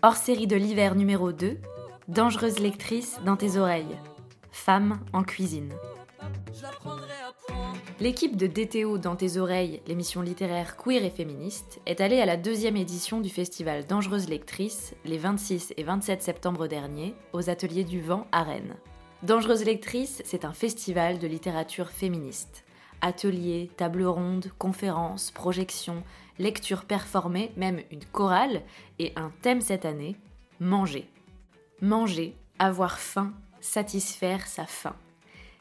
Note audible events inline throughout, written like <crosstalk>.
Hors série de l'hiver numéro 2, Dangereuse lectrice dans tes oreilles. Femme en cuisine. L'équipe de DTO dans tes oreilles, l'émission littéraire queer et féministe, est allée à la deuxième édition du festival Dangereuse lectrice les 26 et 27 septembre dernier aux Ateliers du Vent à Rennes. Dangereuse lectrice, c'est un festival de littérature féministe. Ateliers, tables rondes, conférences, projections, lectures performées, même une chorale, et un thème cette année, manger. Manger, avoir faim, satisfaire sa faim.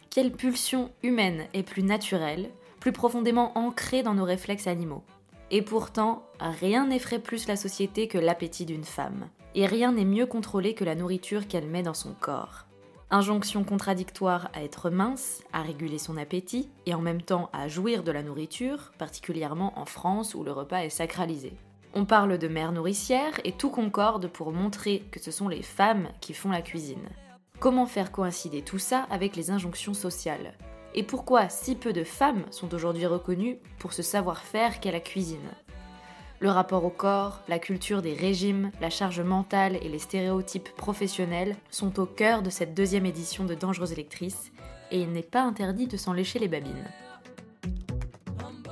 Quelle pulsion humaine est plus naturelle, plus profondément ancrée dans nos réflexes animaux Et pourtant, rien n'effraie plus la société que l'appétit d'une femme. Et rien n'est mieux contrôlé que la nourriture qu'elle met dans son corps. Injonction contradictoire à être mince, à réguler son appétit, et en même temps à jouir de la nourriture, particulièrement en France où le repas est sacralisé. On parle de mère nourricière et tout concorde pour montrer que ce sont les femmes qui font la cuisine. Comment faire coïncider tout ça avec les injonctions sociales? Et pourquoi si peu de femmes sont aujourd'hui reconnues pour ce savoir-faire qu'est la cuisine? Le rapport au corps, la culture des régimes, la charge mentale et les stéréotypes professionnels sont au cœur de cette deuxième édition de Dangereuse Électrice, et il n'est pas interdit de s'en lécher les babines.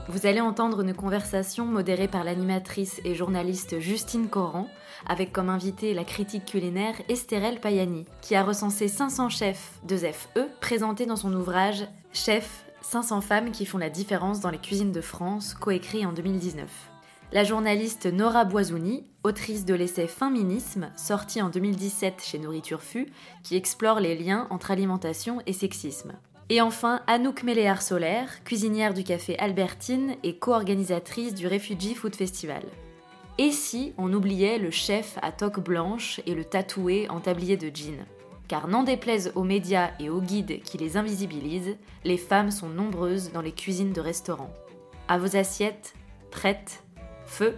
Vous allez entendre une conversation modérée par l'animatrice et journaliste Justine Coran, avec comme invitée la critique culinaire Estérelle Payani, qui a recensé 500 chefs de FE présentés dans son ouvrage Chef 500 femmes qui font la différence dans les cuisines de France, coécrit en 2019 la journaliste Nora Boisouni, autrice de l'essai Féminisme, sorti en 2017 chez Nourriture Fu, qui explore les liens entre alimentation et sexisme. Et enfin, Anouk Méléar Solaire, cuisinière du café Albertine et co-organisatrice du Refugee Food Festival. Et si on oubliait le chef à toque blanche et le tatoué en tablier de jean? Car n'en déplaise aux médias et aux guides qui les invisibilisent, les femmes sont nombreuses dans les cuisines de restaurants. À vos assiettes, prêtes feu,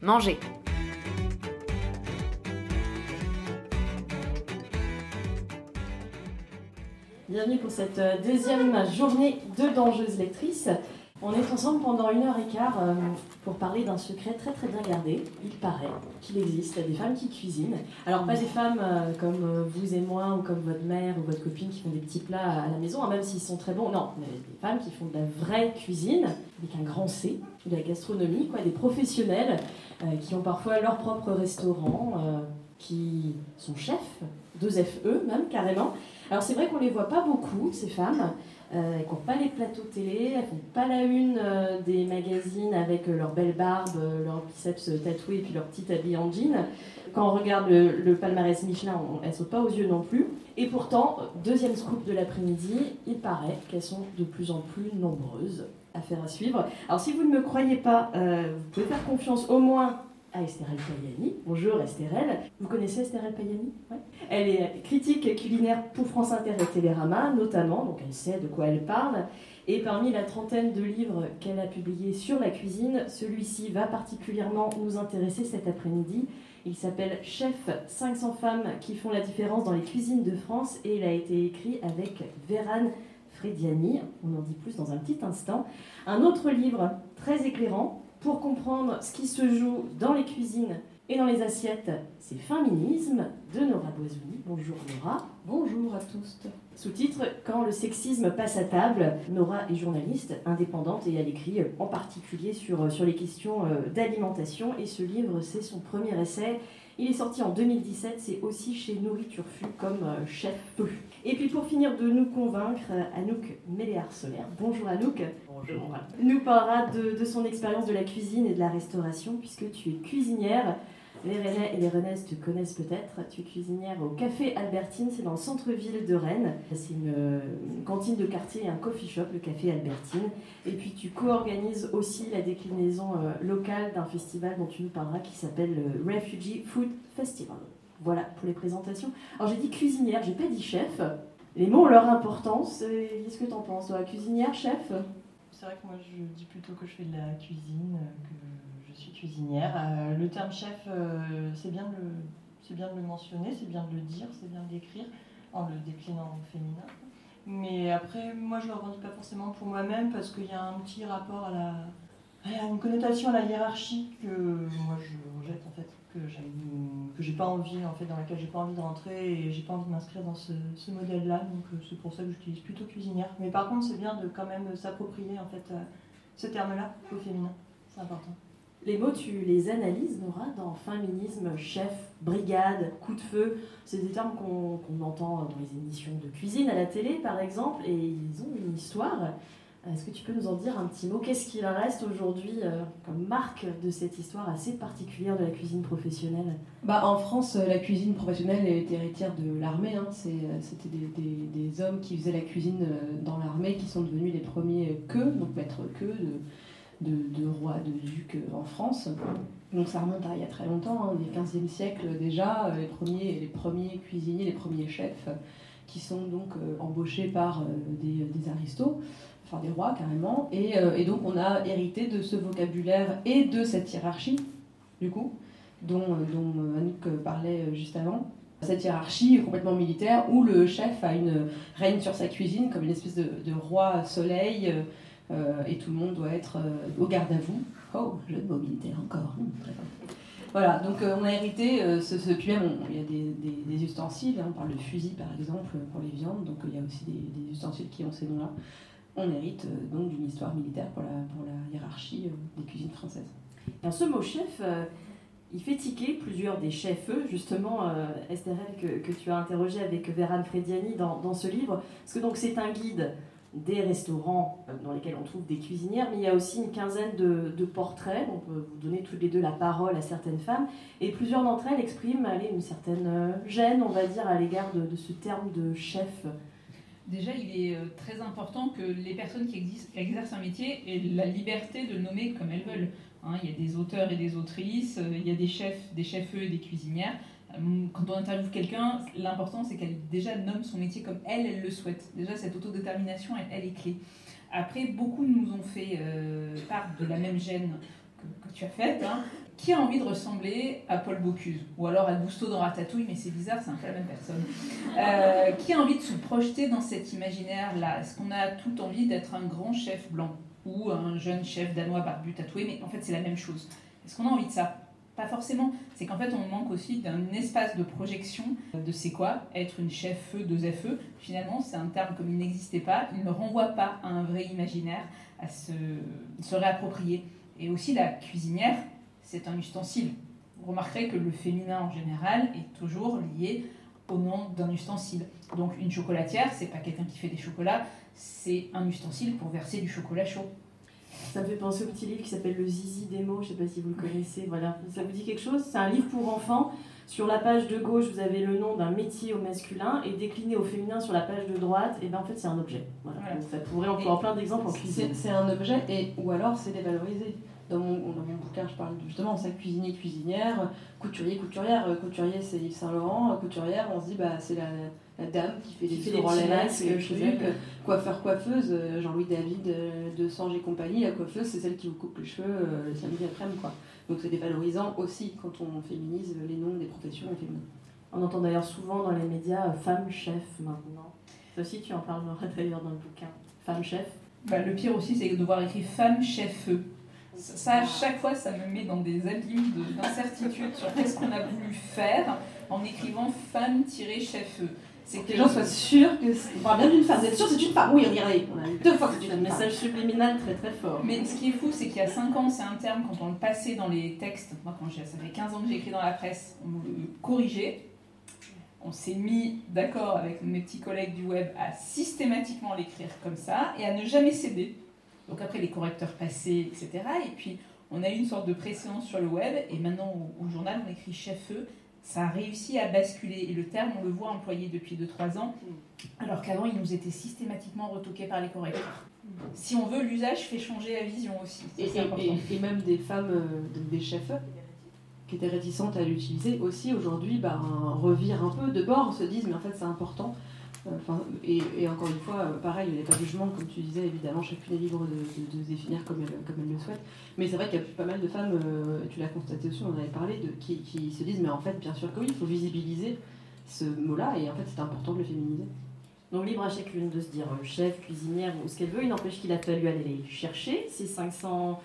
manger. Bienvenue pour cette euh, deuxième journée de Dangeuse Lectrice. On est ensemble pendant une heure et quart euh, pour parler d'un secret très très bien gardé. Il paraît qu'il existe des femmes qui cuisinent. Alors pas des femmes euh, comme vous et moi ou comme votre mère ou votre copine qui font des petits plats à la maison, hein, même s'ils sont très bons. Non, mais des femmes qui font de la vraie cuisine avec un grand C, de la gastronomie, quoi, des professionnels qui ont parfois leur propre restaurant, qui sont chefs, deux FE même carrément. Alors c'est vrai qu'on les voit pas beaucoup, ces femmes. Euh, elles n'ont pas les plateaux télé, elles font pas la une euh, des magazines avec euh, leur belle barbe, leur biceps tatoués et puis leur petite habit en jean. Quand on regarde le, palmarès Michelin, elles elles sautent pas aux yeux non plus. Et pourtant, deuxième scoop de l'après-midi, il paraît qu'elles sont de plus en plus nombreuses. à faire à suivre. Alors si vous ne me croyez pas, vous pouvez faire confiance au moins à Estérelle Payani. Bonjour Estérelle. Vous connaissez Estérelle Payani? Elle est critique culinaire pour France Inter et Télérama notamment, donc elle sait de quoi elle parle. Et parmi la trentaine de livres qu'elle a publiés sur la cuisine, celui-ci va particulièrement nous intéresser cet après-midi. Il s'appelle Chef 500 femmes qui font la différence dans les cuisines de France et il a été écrit avec Vérane Frediani. On en dit plus dans un petit instant. Un autre livre très éclairant pour comprendre ce qui se joue dans les cuisines et dans les assiettes, c'est Féminisme de Nora Boisouni. Bonjour Nora. Bonjour à tous. Sous-titre Quand le sexisme passe à table. Nora est journaliste indépendante et elle écrit en particulier sur, sur les questions euh, d'alimentation. Et ce livre, c'est son premier essai. Il est sorti en 2017, c'est aussi chez Nourriture comme euh, chef peu. Et puis pour finir de nous convaincre, Anouk Méléar-Solaire, bonjour Anouk, bonjour. nous parlera de, son expérience de la cuisine et de la restauration puisque tu es cuisinière. Les Rennais et les Rennaises te connaissent peut-être. Tu es cuisinière au Café Albertine, c'est dans le centre-ville de Rennes. C'est une, cantine de quartier et un coffee shop, le Café Albertine. Et puis tu co-organises aussi la déclinaison euh, locale d'un festival dont tu nous parleras qui s'appelle le Refugee Food Festival. Voilà pour les présentations. Alors j'ai dit cuisinière, j'ai pas dit chef. Les mots ont leur importance. Qu'est-ce que tu en penses toi Cuisinière, chef? C'est vrai que moi je dis plutôt que je fais de la cuisine, que je suis cuisinière. Euh, le terme chef, euh, c'est bien, de le, mentionner, c'est bien de le dire, c'est bien de l'écrire en le déclinant au féminin. Mais après, moi je ne le revendique pas forcément pour moi-même parce qu'il y a un petit rapport à la. à une connotation à la hiérarchie que moi je rejette en fait que j'ai pas envie en fait dans laquelle j'ai pas envie de rentrer et j'ai pas envie de m'inscrire dans ce, modèle-là donc euh, c'est pour ça que j'utilise plutôt cuisinière mais par contre c'est bien de quand même s'approprier en fait euh, ce terme-là au féminin c'est important les mots, tu les analyses, Nora, dans féminisme, chef, brigade, coup de feu. C'est des termes qu'on entend dans les émissions de cuisine à la télé, par exemple, et ils ont une histoire. Est-ce que tu peux nous en dire un petit mot? Qu'est-ce qu'il reste aujourd'hui euh, comme marque de cette histoire assez particulière de la cuisine professionnelle? Bah, En France, la cuisine professionnelle est héritière de l'armée. Hein. Euh, c'était des, hommes qui faisaient la cuisine euh, dans l'armée qui sont devenus les premiers queues, donc maîtres queues de, de, de rois, de ducs en France. Donc ça remonte à il y a très longtemps, hein, au XVe siècle déjà, les premiers, les premiers cuisiniers, les premiers chefs qui sont donc embauchés par des, des aristos des rois carrément. Euh, et, donc on a hérité de ce vocabulaire et de cette hiérarchie, du coup, dont, euh, dont euh, Anouk parlait juste avant. Cette hiérarchie complètement militaire où le chef a une règne sur sa cuisine comme une espèce de, roi soleil et tout le monde doit être au garde à vous. Oh, le mot militaire encore. Voilà, donc on a hérité, ce, même il y a des, ustensiles, hein, on parle de fusil par exemple pour les viandes, donc il y a aussi des, ustensiles qui ont ces noms-là on hérite euh, donc d'une histoire militaire pour la, pour la hiérarchie euh, des cuisines françaises. Alors ce mot chef, euh, il fait tiquer plusieurs des chefs, justement, Esther, que, que, tu as interrogé avec Véran Frediani dans, dans, ce livre, parce que donc c'est un guide des restaurants dans lesquels on trouve des cuisinières, mais il y a aussi une quinzaine de, de, portraits. On peut vous donner toutes les deux la parole à certaines femmes, et plusieurs d'entre elles expriment allez, une certaine gêne, on va dire, à l'égard de, ce terme de chef. Déjà, il est euh, très important que les personnes qui exercent un métier aient la liberté de le nommer comme elles veulent. Hein. il y a des auteurs et des autrices, euh, il y a des chefs, des chefs-eux et des cuisinières. Euh, quand on interviewe quelqu'un, l'important c'est qu'elle déjà nomme son métier comme elle, elle le souhaite. Déjà, cette autodétermination, elle, est clé. Après, beaucoup nous ont fait part de la même gêne que, tu as faite. Hein. Qui a envie de ressembler à Paul Bocuse Ou alors à Gusto dans Ratatouille, mais c'est bizarre, c'est un peu la même personne. Euh, qui a envie de se projeter dans cet imaginaire-là? Est-ce qu'on a tout envie d'être un grand chef blanc ou un jeune chef danois barbu tatoué? Mais en fait, c'est la même chose. Est-ce qu'on a envie de ça? Pas forcément. C'est qu'en fait, on manque aussi d'un espace de projection de c'est quoi être une chef feu, deux FE. Finalement, c'est un terme comme il n'existait pas. Il ne renvoie pas à un vrai imaginaire, à se, se réapproprier. Et aussi, la cuisinière, c'est un ustensile. Vous remarquerez que le féminin en général est toujours lié au nom d'un ustensile. Donc une chocolatière, c'est pas quelqu'un qui fait des chocolats, c'est un ustensile pour verser du chocolat chaud. Ça me fait penser au petit livre qui s'appelle Le Zizi des mots, je sais pas si vous le connaissez. Voilà, ça vous dit quelque chose? C'est un livre pour enfants. Sur la page de gauche, vous avez le nom d'un métier au masculin et décliné au féminin sur la page de droite, et ben en fait c'est un objet. Voilà. ça pourrait en plein d'exemples en cuisine. C'est un objet et ou alors c'est dévalorisé dans mon, bouquin, je parle justement ça cuisinier, cuisinière, couturier, couturière. Euh, couturier, c'est Yves Saint Laurent. Euh, couturière, on se dit bah c'est la, dame qui fait des cheveux Coiffeur, coiffeuse, euh, Jean-Louis David de Sange et compagnie. La coiffeuse, c'est celle qui vous coupe les cheveux le samedi après-midi, quoi. Donc c'est dévalorisant aussi quand on féminise les noms des professions féminines. On entend d'ailleurs souvent dans les médias femme chef maintenant. Ça aussi, tu en parleras <laughs> d'ailleurs dans le bouquin. Femme chef. Bah, le pire aussi, c'est de voir écrit femme chef ça, à chaque fois, ça me met dans des abîmes d'incertitude sur qu'est-ce qu'on a voulu faire en écrivant femme-chef C'est que les gens soient sûrs que on parle bien d'une femme. Vous êtes sûr c'est une femme Oui, regardez, on a deux fois que c'est un message subliminal très très fort. Mais ce qui est fou, c'est qu'il y a 5 ans, c'est un terme, quand on le passait dans les textes, moi quand ça fait 15 ans que j'ai écrit dans la presse, on le corrigeait. On s'est mis d'accord avec mes petits collègues du web à systématiquement l'écrire comme ça et à ne jamais céder. Donc après les correcteurs passés, etc. Et puis on a eu une sorte de préséance sur le web et maintenant au, journal on écrit chef-feu. Ça a réussi à basculer et le terme on le voit employé depuis 2-3 ans alors qu'avant il nous était systématiquement retoqué par les correcteurs. Si on veut, l'usage fait changer la vision aussi. Et, et, même des femmes, euh, des chefs qui étaient réticentes à l'utiliser aussi aujourd'hui bah, revirent un peu de bord, se disent mais en fait c'est important et, encore une fois, euh, pareil, il n'y a de jugement, comme tu disais, évidemment, chacune est libre de, de, définir comme elle, le souhaite. Mais c'est vrai qu'il y a pas mal de femmes, euh, tu l'as constaté aussi, on en avait parlé, qui, se disent, mais en fait, bien sûr que oui, il faut visibiliser ce mot-là, et en fait, c'est important de le féminiser. Donc libre à chacune de se dire euh, chef, cuisinière ou ce qu'elle veut. Il n'empêche qu'il a fallu aller les chercher, ces 500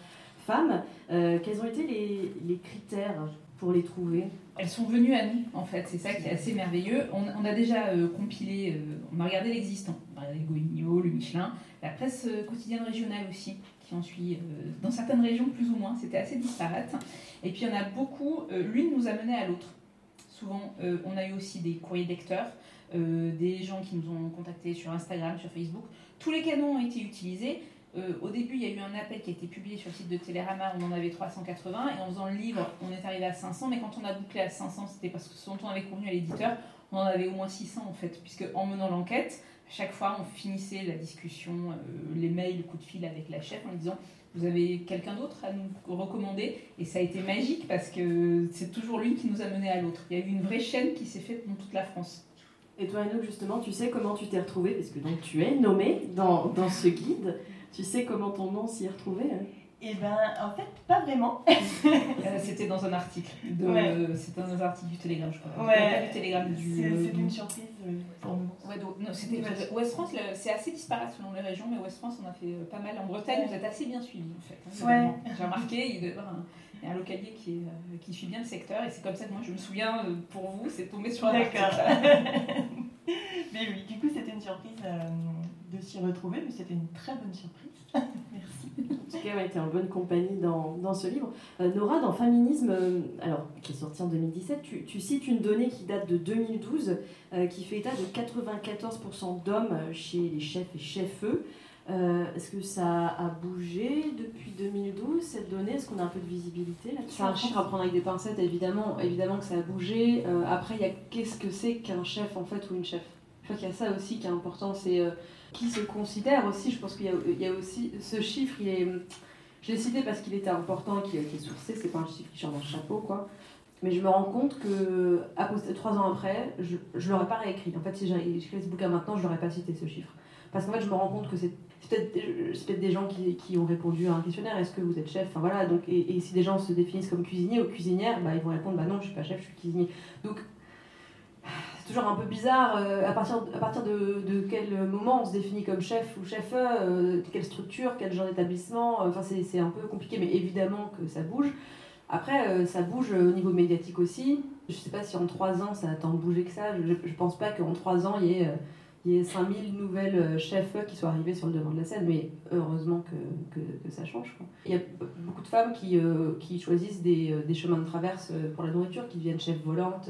femmes. quels ont été les critères? Pour les trouver Elles sont venues à nous, en fait. C'est ça qui est assez merveilleux. On, a déjà euh, compilé, euh, on a regardé l'existant. On le le Michelin, la presse euh, quotidienne régionale aussi, qui en suit dans certaines régions plus ou moins. C'était assez disparate. Et puis, il y en a beaucoup. L'une nous a mené à l'autre. Souvent, on a eu aussi des courriers lecteurs, des gens qui nous ont contactés sur Instagram, sur Facebook. Tous les canaux ont été utilisés. Euh, au début, il y a eu un appel qui a été publié sur le site de Télérama, on en avait 380, et en faisant le livre, on est arrivé à 500, mais quand on a bouclé à 500, c'était parce que ce dont on avait convenu à l'éditeur, on en avait au moins 600 en fait, puisque en menant l'enquête, chaque fois, on finissait la discussion, euh, les mails, le coup de fil avec la chef en lui disant Vous avez quelqu'un d'autre à nous recommander? Et ça a été magique parce que c'est toujours l'une qui nous a mené à l'autre. Il y a eu une vraie chaîne qui s'est faite dans toute la France. Et toi, Anouk, justement, tu sais comment tu t'es retrouvée, parce que donc tu es nommée dans, dans ce guide. Tu sais comment ton nom s'y est retrouvé hein? Eh ben, en fait, pas vraiment. <laughs> Euh, c'était dans un article. De... C'était dans un article du Télégramme, je crois. Ouais. Pas du Télégramme, du. C'est une surprise euh, pour nous. Ouais, donc, non, c'était West France, c'est assez disparate selon les régions, mais West France, on a fait euh, pas mal. En Bretagne, vous êtes assez bien suivis, en fait. Hein, ouais. J'ai remarqué, il y a un, localier qui, qui suit bien le secteur, et c'est comme ça que moi, je me souviens, pour vous, c'est tombé sur un article. <laughs> <laughs> mais oui, du coup, c'était une surprise de s'y retrouver, mais c'était une très bonne surprise. <laughs> Merci. En tout cas, tu es en bonne compagnie dans, dans ce livre. Euh, Nora, dans Féminisme, euh, alors, qui est sorti en 2017, tu, tu, cites une donnée qui date de 2012, euh, qui fait état de 94% d'hommes chez les chefs et chefs-eux. Est-ce que ça a bougé depuis 2012, cette donnée? Est-ce qu'on a un peu de visibilité là-dessus? C'est un chiffre à prendre avec des pincettes, évidemment, évidemment que ça a bougé. après, il y a qu'est-ce que c'est qu'un chef, en fait, ou une chef? Je crois qu'il y a ça aussi qui est important, c'est qui se considère aussi, je pense qu'il y, a aussi ce chiffre, il est, je l'ai cité parce qu'il était important, qu'il est sourcé, c'est pas un chiffre qui sort le chapeau, quoi. Mais je me rends compte que trois ans après, je ne l'aurais pas réécrit. En fait, si j'écris ce bouquin maintenant, je n'aurais pas cité ce chiffre. Parce qu'en fait, je me rends compte que c'est peut-être des gens qui, qui, ont répondu à un questionnaire est-ce que vous êtes chef? Enfin, voilà, donc, et, si des gens se définissent comme cuisinier ou cuisinière, bah, ils vont répondre bah non, je suis pas chef, je suis cuisinier. Donc toujours un peu bizarre euh, à partir, à partir de, de, quel moment on se définit comme chef ou chef, euh, quelle structure, quel genre d'établissement. Enfin, c'est un peu compliqué, mais évidemment que ça bouge. Après, euh, ça bouge au niveau médiatique aussi. Je sais pas si en trois ans ça a tant bougé que ça. Je, je pense pas qu'en trois ans il y ait, il ait 5000 nouvelles chefs qui soient arrivées sur le devant de la scène, mais heureusement que, que, ça change. Il y a beaucoup de femmes qui, qui choisissent des, des, chemins de traverse pour la nourriture, qui deviennent chefs volantes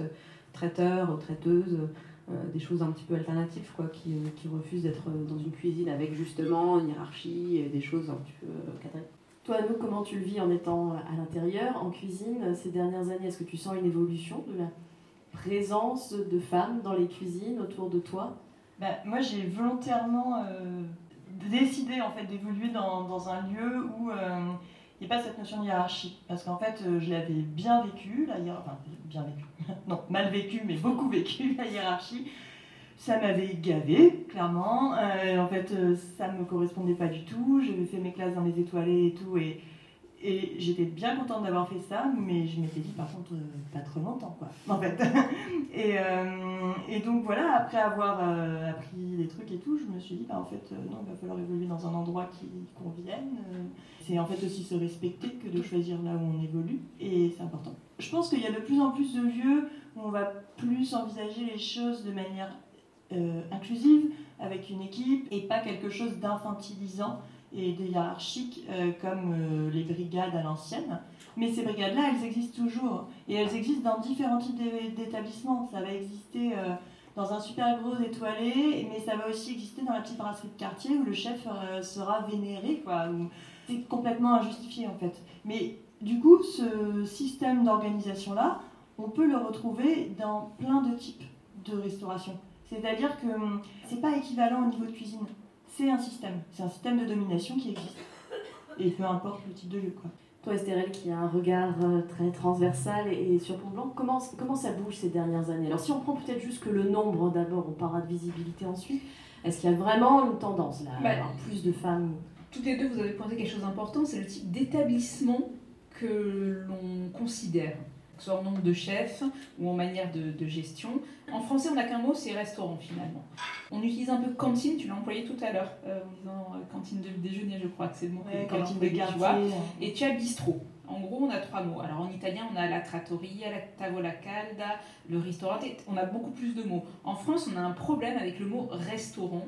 traiteurs, traiteuses, euh, des choses un petit peu alternatives, quoi, qui, euh, qui refusent d'être dans une cuisine avec justement une hiérarchie et des choses un petit peu euh, cadrées. Toi, nous, comment tu le vis en étant à l'intérieur, en cuisine, ces dernières années? Est-ce que tu sens une évolution de la présence de femmes dans les cuisines autour de toi? Bah, Moi, j'ai volontairement décidé en fait, d'évoluer dans, dans, un lieu où il n'y a pas cette notion de hiérarchie. Parce qu'en fait, euh, je l'avais bien vécu, la hiérarchie. Enfin, bien vécu. <laughs> non, mal vécu, mais beaucoup vécu, la hiérarchie. Ça m'avait gavé, clairement. Euh, en fait, euh, ça ne me correspondait pas du tout. J'avais fait mes classes dans les étoilés et tout. Et et j'étais bien contente d'avoir fait ça, mais je m'étais dit par contre euh, pas trop longtemps quoi, <laughs> en fait. <laughs> et, euh, et, donc voilà, après avoir euh, appris des trucs et tout, je me suis dit bah en fait non, il va falloir évoluer dans un endroit qui convienne. C'est en fait aussi se respecter que de choisir là où on évolue, et c'est important. Je pense qu'il y a de plus en plus de lieux où on va plus envisager les choses de manière inclusive, avec une équipe, et pas quelque chose d'infantilisant et des hiérarchiques euh, comme euh, les brigades à l'ancienne. Mais ces brigades-là, elles existent toujours. Et elles existent dans différents types d'établissements. Ça va exister euh, dans un super gros étoilé, mais ça va aussi exister dans la petite brasserie de quartier où le chef sera vénéré. C'est complètement injustifié en fait. Mais du coup, ce système d'organisation-là, on peut le retrouver dans plein de types de restauration. C'est-à-dire que hum, c'est pas équivalent au niveau de cuisine c'est un système. C'est un système de domination qui existe. Et peu importe le type de lieu. Quoi. Toi, Estérel, qui a un regard euh, très transversal et sur Pont Blanc, comment, comment ça bouge ces dernières années? Alors, si on prend peut-être juste que le nombre d'abord, on parlera de visibilité ensuite, est-ce qu'il y a vraiment une tendance là, bah, avoir plus de femmes? Toutes les deux, vous avez pointé quelque chose d'important, c'est le type d'établissement que l'on considère soit en nombre de chefs ou en manière de, gestion. En français, on n'a qu'un mot, c'est restaurant finalement. On utilise un peu cantine, tu l'as employé tout à l'heure, euh, en disant euh, cantine de déjeuner, je crois que c'est le mot. cantine de quartier. Et tu as bistrot. En gros, on a trois mots. Alors en italien, on a la trattoria, la tavola calda, le ristorante. On a beaucoup plus de mots. En France, on a un problème avec le mot restaurant.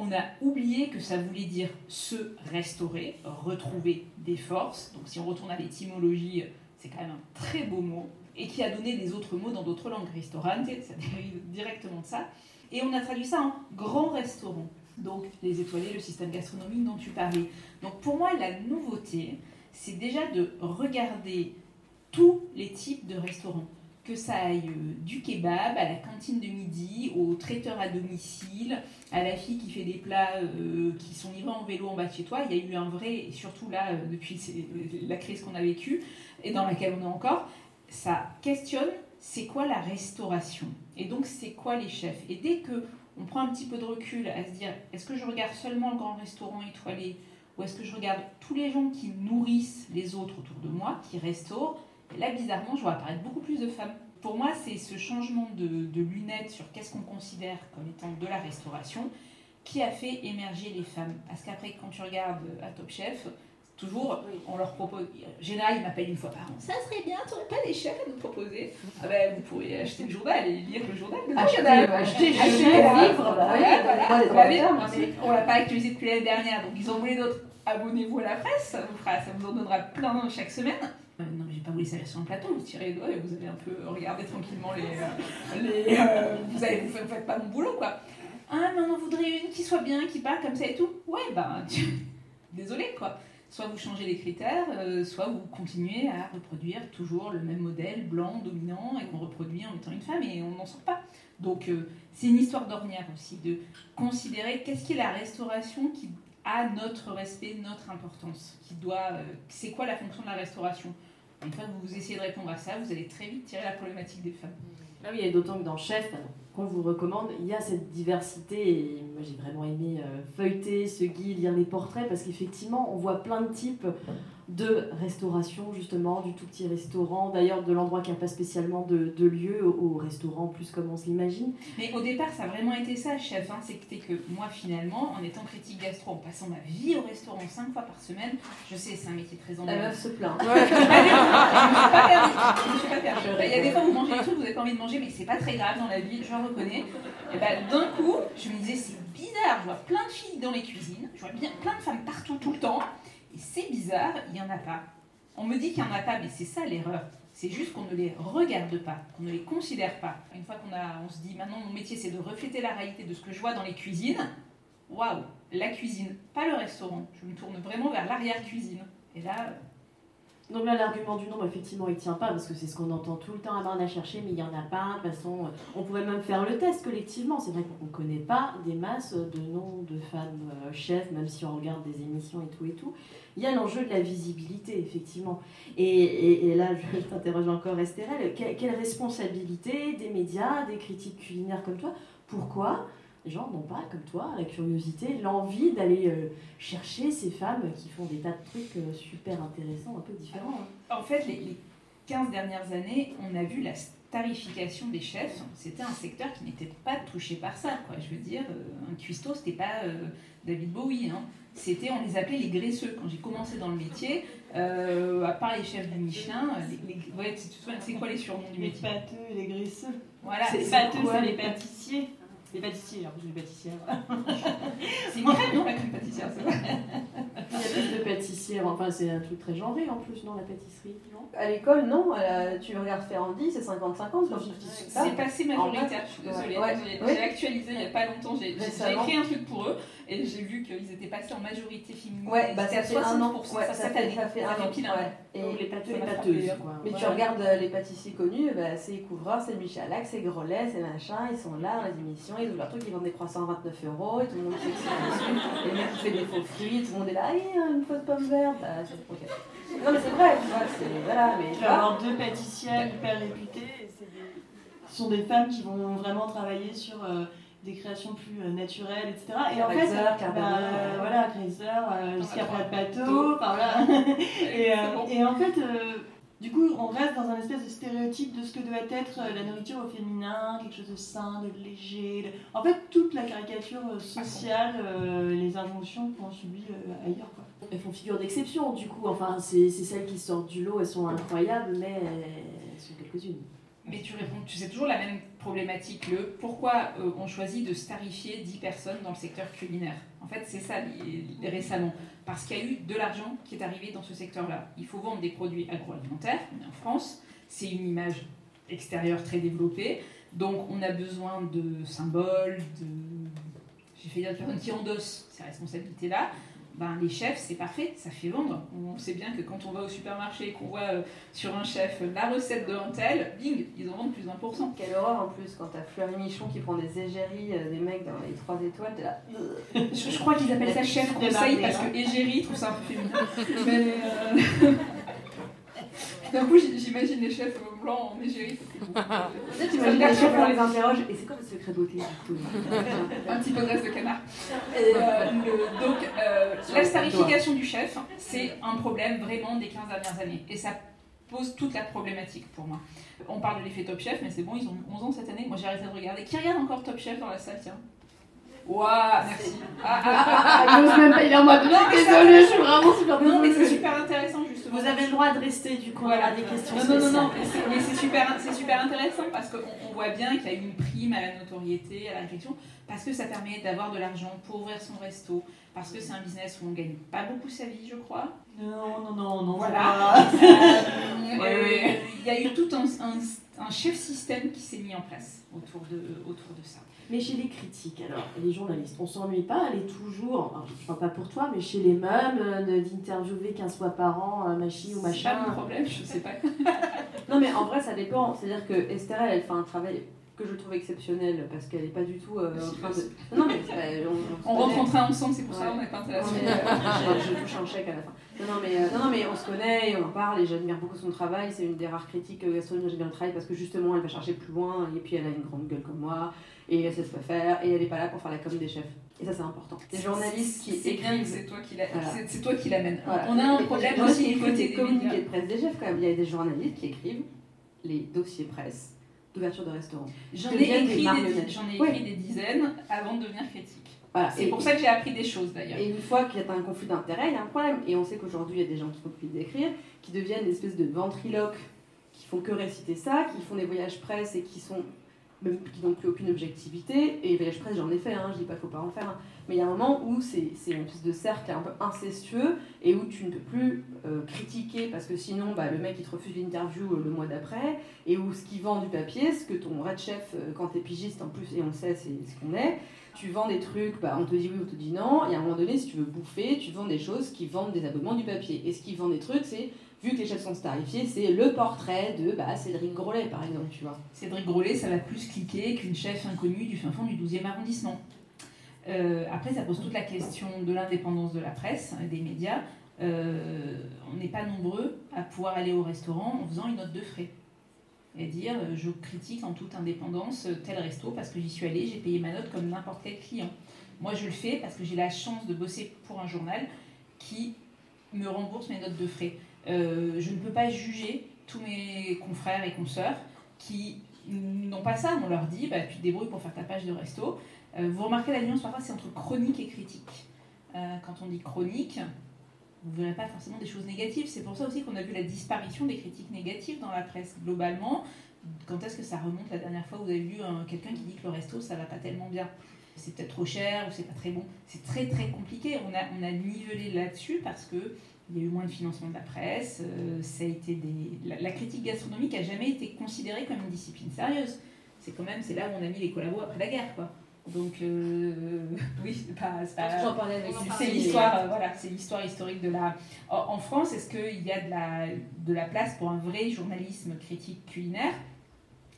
On a oublié que ça voulait dire se restaurer, retrouver des forces. Donc si on retourne à l'étymologie, c'est quand même un très beau mot. Et qui a donné des autres mots dans d'autres langues. Ristorante, ça dérive directement de ça. Et on a traduit ça en grand restaurant. Donc les étoilés, le système gastronomique dont tu parlais. Donc pour moi, la nouveauté, c'est déjà de regarder tous les types de restaurants. Que ça aille euh, du kebab à la cantine de midi, au traiteur à domicile, à la fille qui fait des plats euh, qui sont livrés en vélo en bas de chez toi. Il y a eu un vrai, et surtout là, euh, depuis la crise qu'on a vécue et dans laquelle on est encore, ça questionne c'est quoi la restauration? Et donc c'est quoi les chefs? Et dès que on prend un petit peu de recul à se dire est-ce que je regarde seulement le grand restaurant étoilé ou est-ce que je regarde tous les gens qui nourrissent les autres autour de moi, qui restaurent Et là, bizarrement, je vois apparaître beaucoup plus de femmes. Pour moi, c'est ce changement de, lunettes sur qu'est-ce qu'on considère comme étant de la restauration qui a fait émerger les femmes. Parce qu'après, quand tu regardes euh, à Top Chef, toujours, on leur propose. Général, ils m'appellent une fois par an. Ça serait bien, tu n'aurais pas des chefs à nous proposer? Ah ben, vous pourriez acheter le journal et lire le journal. Acheter, acheter, acheter, le livre. On l'a pas actualisé depuis l'année dernière, donc ils ont voulu d'autres abonnez-vous à la presse, ça vous, fera, ça vous en donnera plein chaque semaine. Pas voulu salir sur un plateau, vous tirez les doigts et vous allez un peu regarder tranquillement les. Euh, euh, vous, vous, faites, pas mon boulot, quoi. Ah, mais on en voudrait une qui soit bien, qui parle comme ça et tout. Ouais, ben, désolé, quoi. Soit vous changez les critères, soit vous continuez à reproduire toujours le même modèle blanc, dominant, et qu'on reproduit en étant une femme, et on n'en sort pas. Donc, c'est une histoire d'ornière aussi, de considérer qu'est-ce qui est la restauration qui à notre respect, notre importance, qui doit, euh, c'est quoi la fonction de la restauration Une fois que vous essayez de répondre à ça, vous allez très vite tirer la problématique des femmes. Ah oui, et d'autant que dans Chef, qu'on vous recommande, il y a cette diversité. Et moi, j'ai vraiment aimé euh, feuilleter ce guide, lire les portraits, parce qu'effectivement, on voit plein de types de restauration, justement, du tout petit restaurant, d'ailleurs de l'endroit qui n'a pas spécialement de, de lieu, au, restaurant plus comme on se l'imagine. Mais au départ, ça a vraiment été ça, chef. Hein, C'était que moi, finalement, en étant critique gastro, en passant ma vie au restaurant cinq fois par semaine, je sais, c'est un métier très ennuyeux. La meuf se plaint. Ouais. <laughs> je suis pas perdue. Il y a des fois où vous mangez des trucs, vous n'avez pas envie de manger, mais c'est pas très grave dans la vie, je le reconnais. Et ben, d'un coup, je me disais, c'est bizarre, je vois plein de filles dans les cuisines, je vois bien plein de femmes partout, tout le temps. Et c'est bizarre, il n'y en a pas. On me dit qu'il n'y en a pas, mais c'est ça l'erreur. C'est juste qu'on ne les regarde pas, qu'on ne les considère pas. Une fois qu'on a, on se dit maintenant mon métier c'est de refléter la réalité de ce que je vois dans les cuisines. Waouh, la cuisine, pas le restaurant. Je me tourne vraiment vers l'arrière-cuisine. Et là, donc là, l'argument du nombre, effectivement, il tient pas, parce que c'est ce qu'on entend tout le temps. On a cherché, mais il n'y en a pas. De toute façon, on pourrait même faire le test collectivement. C'est vrai qu'on ne connaît pas des masses de noms de femmes euh, chefs, même si on regarde des émissions et tout et tout. Il y a l'enjeu de la visibilité, effectivement. Et, là, je t'interroge encore, Estérel. quelle responsabilité des médias, des critiques culinaires comme toi? Pourquoi? Les gens n'ont pas, comme toi, la curiosité, l'envie d'aller euh, chercher ces femmes qui font des tas de trucs euh, super intéressants, un peu différents. Hein. En fait, les, 15 dernières années, on a vu la tarification des chefs. C'était un secteur qui n'était pas touché par ça. Quoi. Je veux dire, euh, un cuistot, c'était pas David Bowie. Hein. C'était, on les appelait les graisseux. Quand j'ai commencé dans le métier, à part les chefs de Michelin, les, c'est quoi les surnoms du métier? Les pâteux et les graisseux. Voilà, c'est pâteux, c'est les pâtissiers. Les pâtissiers, alors je suis pâtissière. <laughs> c'est une crème, non, la crème pâtissière, c'est vrai. Il y a plus de pâtissières, enfin c'est un truc très genré en plus, non, la pâtisserie, non? À l'école, non. tu regardes Ferrandi, c'est 50-50. C'est passé majoritaire, je suis désolée. Ouais. J'ai actualisé il n'y a pas longtemps, j'ai écrit un truc pour eux et j'ai vu qu'ils étaient passés en majorité féminine. Ouais, bah, ça fait un an. Ouais, ça, ça, fait, ça fait un an. Et les pâteux pâteuses. Mais tu regardes euh, les pâtissiers connus, bah, c'est Couvreur, c'est Michalak, c'est Grelet, c'est machin, ils sont là dans les émissions, ils ouvrent leur truc, ils vendent des croissants à 29 euros et tout le monde sait que c'est dessus. Et le mec qui fait des faux fruits, tout le monde est là, ah, une fausse pomme verte. Bah, non mais c'est vrai, tu vois, c'est. Voilà, mais. Tu vas avoir deux pâtissières hyper réputées, et c'est des... ce sont des femmes qui vont vraiment travailler sur. Euh, des créations plus euh, naturelles, etc. Et en fait, bah, voilà, euh, jusqu'à pas de bateau, par là. et, euh, et, en fait, Du coup, on reste dans un espèce de stéréotype de ce que doit être euh, la nourriture au féminin, quelque chose de sain, de léger. En fait, toute la caricature euh, sociale, euh, les injonctions qu'on subit euh, ailleurs. Quoi. Elles font figure d'exception, du coup. Enfin, c'est c'est celles qui sortent du lot, elles sont incroyables, mais elles sont quelques-unes. Mais tu réponds, tu sais toujours la même problématique, le pourquoi euh, on choisit de starifier 10 personnes dans le secteur culinaire. En fait, c'est ça récemment. Parce qu'il y a eu de l'argent qui est arrivé dans ce secteur-là. Il faut vendre des produits agroalimentaires, on est en France, c'est une image extérieure très développée, donc on a besoin de symboles, de... J'ai fait dire de personnes qui endossent ces responsabilités-là. Ben, les chefs, c'est parfait, ça fait vendre. On sait bien que quand on va au supermarché et qu'on voit euh, sur un chef la recette de un tel, bing, ils en vendent plus d'un pour cent. Quelle horreur en plus quand t'as Fleury Michon qui prend des égéries euh, des mecs dans les 3 étoiles, t'es là. Je, je crois qu'ils appellent ça chef conseil parce hein. que égérie trouve ça un peu féminin. <laughs> Mais euh, <laughs> d'un coup, j'imagine les chefs blancs en égérie. <laughs> les chefs, on les interroge. Et c'est quoi le secret beauté <laughs> un petit peu de reste de canard. Euh, le- donc, euh, la starification du chef, c'est un problème vraiment des 15 dernières années. Et ça pose toute la problématique pour moi. On parle de l'effet Top Chef, mais c'est bon, ils ont eu 11 ans cette année. Moi, j'ai arrêté de regarder. Qui regarde encore Top Chef dans la salle, tiens? Waouh, merci. Ah, ah, ah, Ah, il ose même pas, il est en mode. Non, Désolé, je suis vraiment super Non, mais c'est super intéressant, justement. Vous avez le droit de rester, du coup, Voilà. aura des questions Non, non, non, non, mais c'est- super, c'est super intéressant parce qu'on on voit bien qu'il y a une prime à la notoriété, à la réflexion, parce que ça permet d'avoir de l'argent pour ouvrir son resto, parce que c'est un business où on gagne pas beaucoup sa vie, je crois. Non, non, non, non. Voilà <laughs> Euh, ouais. Il y a eu tout un, un- un chef système qui s'est mis en place autour de, autour de ça. Mais chez les critiques, alors, les journalistes, on s'ennuie pas, elle est toujours, alors, parle pas pour toi, mais chez les meubles, euh, d'interviewer 15 fois par an euh, machi ou C'est pas mon machin. problème, je sais pas. Non, mais en vrai, ça dépend. C'est-à-dire que Esther, elle, elle fait un travail que je trouve exceptionnel parce qu'elle est pas du tout euh, en train de. Non, mais on, On se rentre en train ensemble, c'est pour ça qu'on a pas intéressé. euh, je, touche un chèque à la fin. Non, non, mais, euh, non, non, mais on se connaît et on en parle et j'admire beaucoup son travail. C'est une des rares critiques gastronomiques, j'aime bien le travail parce que justement elle va chercher plus loin et puis elle a une grande gueule comme moi et elle sait ce qu'elle faire et elle est pas là pour faire la com des chefs. Et ça, c'est important. Les journalistes qui que écrivent. c'est toi qui Voilà. l'amène. Voilà. On a un problème aussi du côté des communiqué médias. de presse des chefs quand même. Il y a des journalistes qui écrivent les dossiers presse d'ouverture de. J'en ai, des écrit des, j'en ai Ouais. écrit des dizaines avant de devenir critique. Voilà. C'est pour ça que j'ai appris des choses d'ailleurs. Et une fois qu'il y a un conflit d'intérêts, il y a un problème. Et on sait qu'aujourd'hui, il y a des gens qui font plus d'écrire, qui deviennent une espèce de ventriloques, qui font que réciter ça, qui font des voyages presse et qui sont même qui n'ont plus aucune objectivité. Et les voyages presse, j'en ai fait, hein, je dis pas faut pas en faire. hein. Mais il y a un moment où c'est c'est une espèce de cercle un peu incestueux et où tu ne peux plus euh, critiquer parce que sinon, bah, le mec il te refuse l'interview euh, le mois d'après. Et où ce qui vend du papier, ce que ton red chef, euh, quand t'es pigiste en plus, et on sait, c'est ce qu'on est, tu vends des trucs, bah, on te dit oui, on te dit non, et à un moment donné, si tu veux bouffer, tu vends des choses qui vendent des abonnements du papier. Et ce qui vend des trucs, c'est, vu que les chefs sont starifiés, c'est le portrait de bah, Cédric Grolet, par exemple, tu vois. Cédric Grolet, ça va plus cliquer qu'une chef inconnue du fin fond du 12e arrondissement. Euh, après, ça pose toute la question de l'indépendance de la presse des médias. Euh, on n'est pas nombreux à pouvoir aller au restaurant en faisant une note de frais. Et dire, euh, je critique en toute indépendance tel resto parce que j'y suis allé, j'ai payé ma note comme n'importe quel client. Moi, je le fais parce que j'ai la chance de bosser pour un journal qui me rembourse mes notes de frais. Euh, je ne peux pas juger tous mes confrères et consoeurs qui n'ont pas ça. On leur dit, bah, tu te débrouilles pour faire ta page de resto. Euh, vous remarquez la nuance parfois, c'est entre chronique et critique. Euh, quand on dit chronique, vous ne verrez pas forcément des choses négatives. C'est pour ça aussi qu'on a vu la disparition des critiques négatives dans la presse globalement. Quand est-ce que ça remonte la dernière fois où vous avez vu quelqu'un qui dit que le resto, ça va pas tellement bien? C'est peut-être trop cher ou c'est pas très bon. C'est très très compliqué. On a, on a nivelé là-dessus parce que il y a eu moins de financement de la presse. euh, ça a été des... la, la critique gastronomique a jamais été considérée comme une discipline sérieuse. C'est quand même c'est là où on a mis les collabos après la guerre, quoi. Donc euh, <laughs> oui, c'est pas, c'est l'histoire, euh, voilà, c'est l'histoire historique de la. En, en France, est-ce qu'il y a de la, de la place pour un vrai journalisme critique culinaire?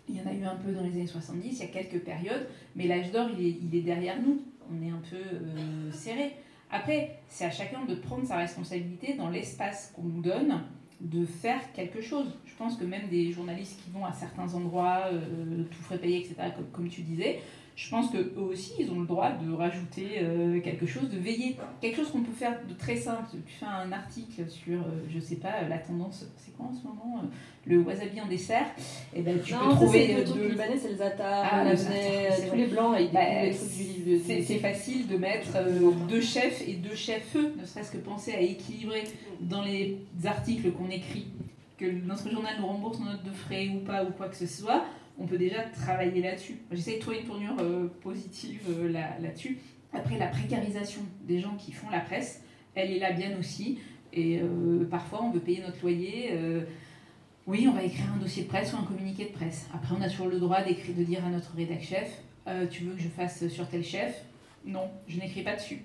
Il y en a eu un peu dans les années 70, il y a quelques périodes, mais l'âge d'or, il est, derrière nous. On est un peu euh, serré. Après, c'est à chacun de prendre sa responsabilité dans l'espace qu'on nous donne de faire quelque chose. Je pense que même des journalistes qui vont à certains endroits, euh, tout frais payé, etc., comme tu disais, je pense qu'eux aussi, ils ont le droit de rajouter euh, quelque chose, de veiller. Quelque chose qu'on peut faire de très simple. Tu fais un article sur, euh, je sais pas, la tendance, c'est quoi en ce moment euh, Le wasabi en dessert. Et ben, tu non, peux trouver le truc libanais, c'est le za'atar, Ah, le tous vrai. les blancs, Bah, de- c'est facile de mettre euh, deux chefs et deux chefs ne serait-ce que penser à équilibrer dans les articles qu'on écrit, que notre journal nous rembourse nos notes de frais ou pas, ou quoi que ce soit, on peut déjà travailler là-dessus. J'essaie de trouver une tournure euh, positive euh, là- là-dessus. Après, la précarisation des gens qui font la presse, elle est là bien aussi. Et euh, parfois, on veut payer notre loyer. oui, on va écrire un dossier de presse ou un communiqué de presse. Après, on a toujours le droit de dire à notre rédac chef, tu veux que je fasse sur tel chef? Non, je n'écris pas dessus.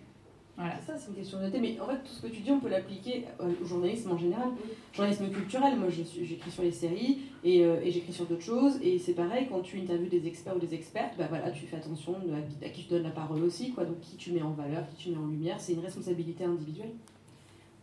Voilà. Ça, c'est une question de Mais en fait, tout ce que tu dis, on peut l'appliquer euh, au journalisme en général. Journalisme culturel, moi j'écris sur les séries et, euh, et j'écris sur d'autres choses. Et c'est pareil, quand tu interviews des experts ou des expertes, bah voilà, tu fais attention à, qui- à qui tu donnes la parole aussi, quoi. Donc qui tu mets en valeur, qui tu mets en lumière, c'est une responsabilité individuelle.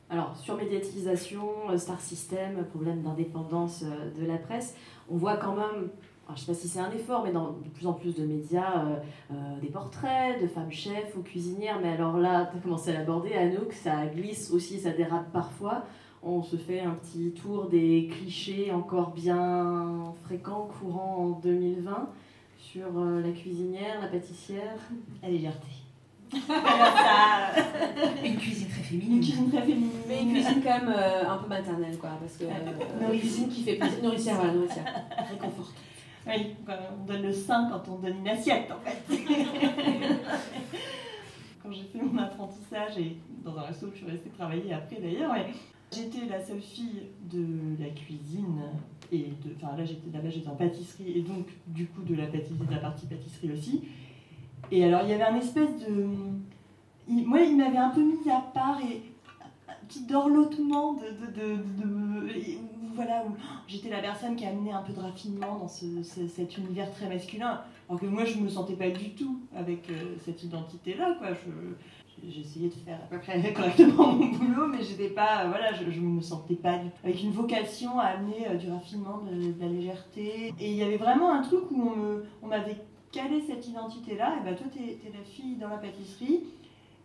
Alors, sur médiatisation, euh, Star System, problème d'indépendance de la presse, on voit quand même, alors, je ne sais pas si c'est un effort, mais dans de plus en plus de médias, euh, euh, des portraits de femmes chefs ou cuisinières. Mais alors là, tu as commencé à l'aborder, Anouk, ça glisse aussi, ça dérape parfois. On se fait un petit tour des clichés encore bien fréquents, courants en 2020, sur euh, la cuisinière, la pâtissière. La légèreté. <laughs> Une cuisine très Une féminine. cuisine très féminine. Mais une cuisine quand même euh, un peu maternelle, quoi. Parce que euh, une cuisine qui fait plaisir, nourricière, voilà, nourricière. Réconfortante. Oui, on donne le sein quand on donne une assiette, en fait. <laughs> quand j'ai fait mon apprentissage, et dans un resto où je suis restée travailler après d'ailleurs, et j'étais la seule fille de la cuisine. Et de, enfin là, j'étais là-bas, j'étais en pâtisserie, et donc du coup de la, pâtisserie, de la partie pâtisserie aussi. Et alors, il y avait un espèce de. il- moi, il m'avait un peu mis à part et petit dorlotement de. de, de, de- voilà, où j'étais la personne qui amenait un peu de raffinement dans ce, ce- cet univers très masculin. Alors que moi, je me sentais pas du tout avec euh, cette identité-là, quoi. Je, J'essayais de faire à peu près <laughs> correctement mon boulot, mais j'étais pas, euh, voilà, je, je me sentais pas avec une vocation à amener euh, du raffinement, de, la légèreté. Et il y avait vraiment un truc où on me- on m'avait calé cette identité-là. Et ben toi, t'es es la fille dans la pâtisserie,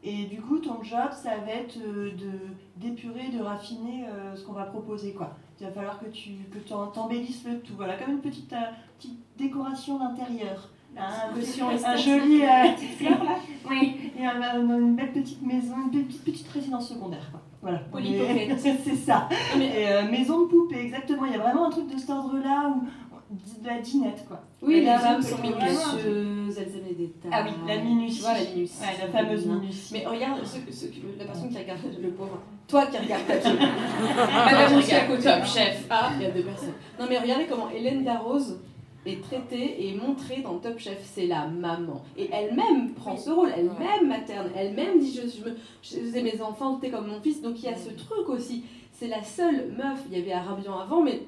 et du coup, ton job, ça va être euh, de d'épurer, de raffiner euh, ce qu'on va proposer, quoi. Il va falloir que tu que t'embellisses le tout, voilà, comme une petite euh, petite décoration d'intérieur. Un, joli euh, fleur là <laughs> oui, et un- un- une belle petite maison, une belle petite, petite résidence secondaire. Quoi. Voilà. <laughs> C'est ça. Et, maison de poupée, exactement. Il y a vraiment un truc de cet ordre-là, où, de la dinette, quoi. Oui, La cuisine, sont minutieuses, elles aiment les détails. Ah oui, la minutie. Voilà, la. Ouais, la fameuse minutie. Mais regarde, ce- ce- la personne qui regarde, le pauvre, toi qui. Madame <laughs> aussi qui à regarde côté. Top Chef. Ah, il y a deux personnes. Non mais regardez comment Hélène Darroze est traitée et montrée dans Top Chef. C'est la maman. Et elle-même prend ce rôle, elle-même materne, elle-même dit je, je, me- je faisais mes enfants, t'es comme mon fils. Donc il y a ce truc aussi. C'est la seule meuf, il y avait Arabian avant, mais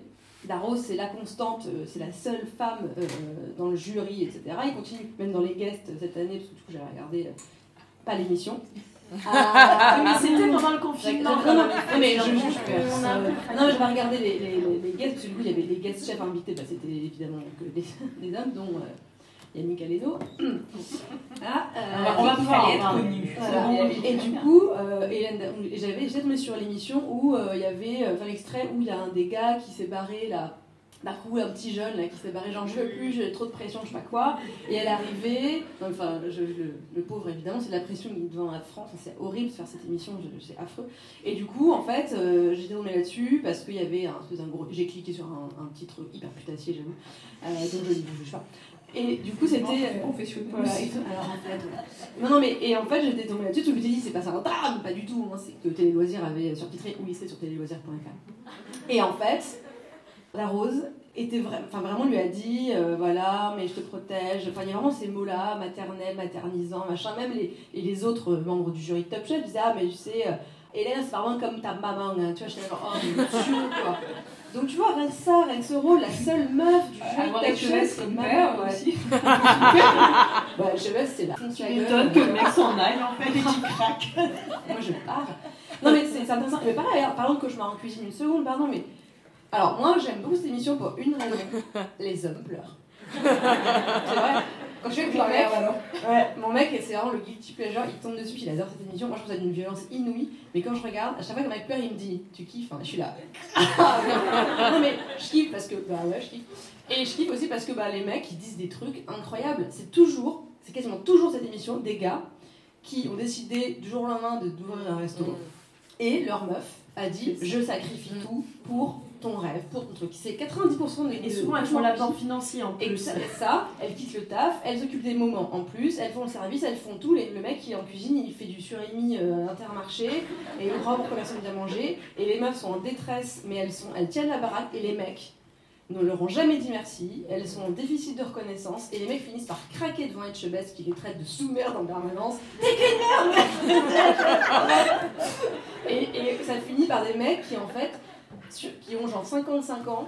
Darroze c'est la constante, euh, c'est la seule femme euh, dans le jury, etc. Il continue même dans les guests cette année, parce que du coup j'avais regardé, euh, pas l'émission. Ah, mais c'était pendant le confinement. non, non, mais je, je, je, non, mais j'avais regardé les, les, guests, parce que du coup, il y avait les guests chefs invités, bah, c'était évidemment que des, <laughs> des hommes, dont euh, Yannick Aleno. <coughs> ah, euh, On va, pouvoir être connu. voilà. Et, et du coup, euh, Hélène, et j'avais, sur l'émission où euh, il y avait, euh, enfin l'extrait où il y a un des gars qui s'est barré là. D'un coup, un petit jeune là, qui s'est barré, genre je veux plus, j'ai trop de pression, je sais pas quoi. Et elle est arrivée, enfin je- le, le pauvre évidemment, c'est de la pression devant la France, c'est horrible de faire cette émission, c'est affreux. Et du coup, en fait, euh, j'étais tombée là-dessus parce qu'il y avait un, gros. J'ai cliqué sur un, un titre hyper putassier, j'avoue. Euh, donc je ne pas. Et du coup, c'était. euh, professionnel. voilà, et- alors en fait, voilà. Non, non, mais et en fait, j'étais tombée là-dessus, je me suis dit, c'est pas ça un drame, pas du tout. Moi, c'est que Télé Loisirs avait surtitré ou listé sur téléloisirs.fr. Et en fait, la Rose était vraiment, enfin vraiment lui a dit, euh, voilà, mais je te protège. Enfin, il y a vraiment ces mots-là, maternel, maternisant, machin. Même les, et les autres membres du jury de Top Chef disaient, ah, mais tu sais, euh, Hélène, c'est vraiment comme ta maman, hein. tu vois, là, genre, oh, mais Dieu, quoi. Donc tu vois, rien que ça, rien que ce rôle, la seule meuf du Avoir de comme c'est maman, ouais. aussi. <laughs> Bah, c'est la Tu m'étonnes que le mec s'en aille, en fait, et qu'il <laughs> craque. Moi, je pars. Non, mais c'est intéressant. Mais pareil, alors, parlons de cauchemar en cuisine une seconde, pardon, mais. Alors, moi, j'aime beaucoup cette émission pour une raison <laughs> les hommes pleurent. c'est vrai. Quand je avec mon mec, ouais, mon mec, c'est vraiment le guilty pleasure, il tombe dessus, il adore cette émission. Moi, je trouve ça d'une violence inouïe. Mais quand je regarde, à chaque fois que mec peur, il me dit Tu kiffes hein, Je suis là. <laughs> non, mais je kiffe parce que, bah ouais, je kiffe. Et je kiffe aussi parce que bah, les mecs, ils disent des trucs incroyables. C'est toujours, c'est quasiment toujours cette émission, des gars qui ont décidé du jour au lendemain d'ouvrir un restaurant. Et leur meuf a dit Je sacrifie tout pour ton rêve, pour ton truc. C'est 90% des Et souvent, elles font l'apport financier en Et plus. ça, ça, elles quittent le taf, elles s'occupent des moments en plus, elles font le service, elles font tout. Les- le mec qui est en cuisine, il fait du surimi euh, intermarché et il croit pour que personne vient manger. Et les meufs sont en détresse, mais elles, sont, elles tiennent la baraque. Et les mecs ne leur ont jamais dit merci. Elles sont en déficit de reconnaissance. Et les mecs finissent par craquer devant Etchebest qui les traite de sous-merde en permanence. T'es qu'une merde <laughs> et, et ça finit par des mecs qui en fait qui ont genre 55 ans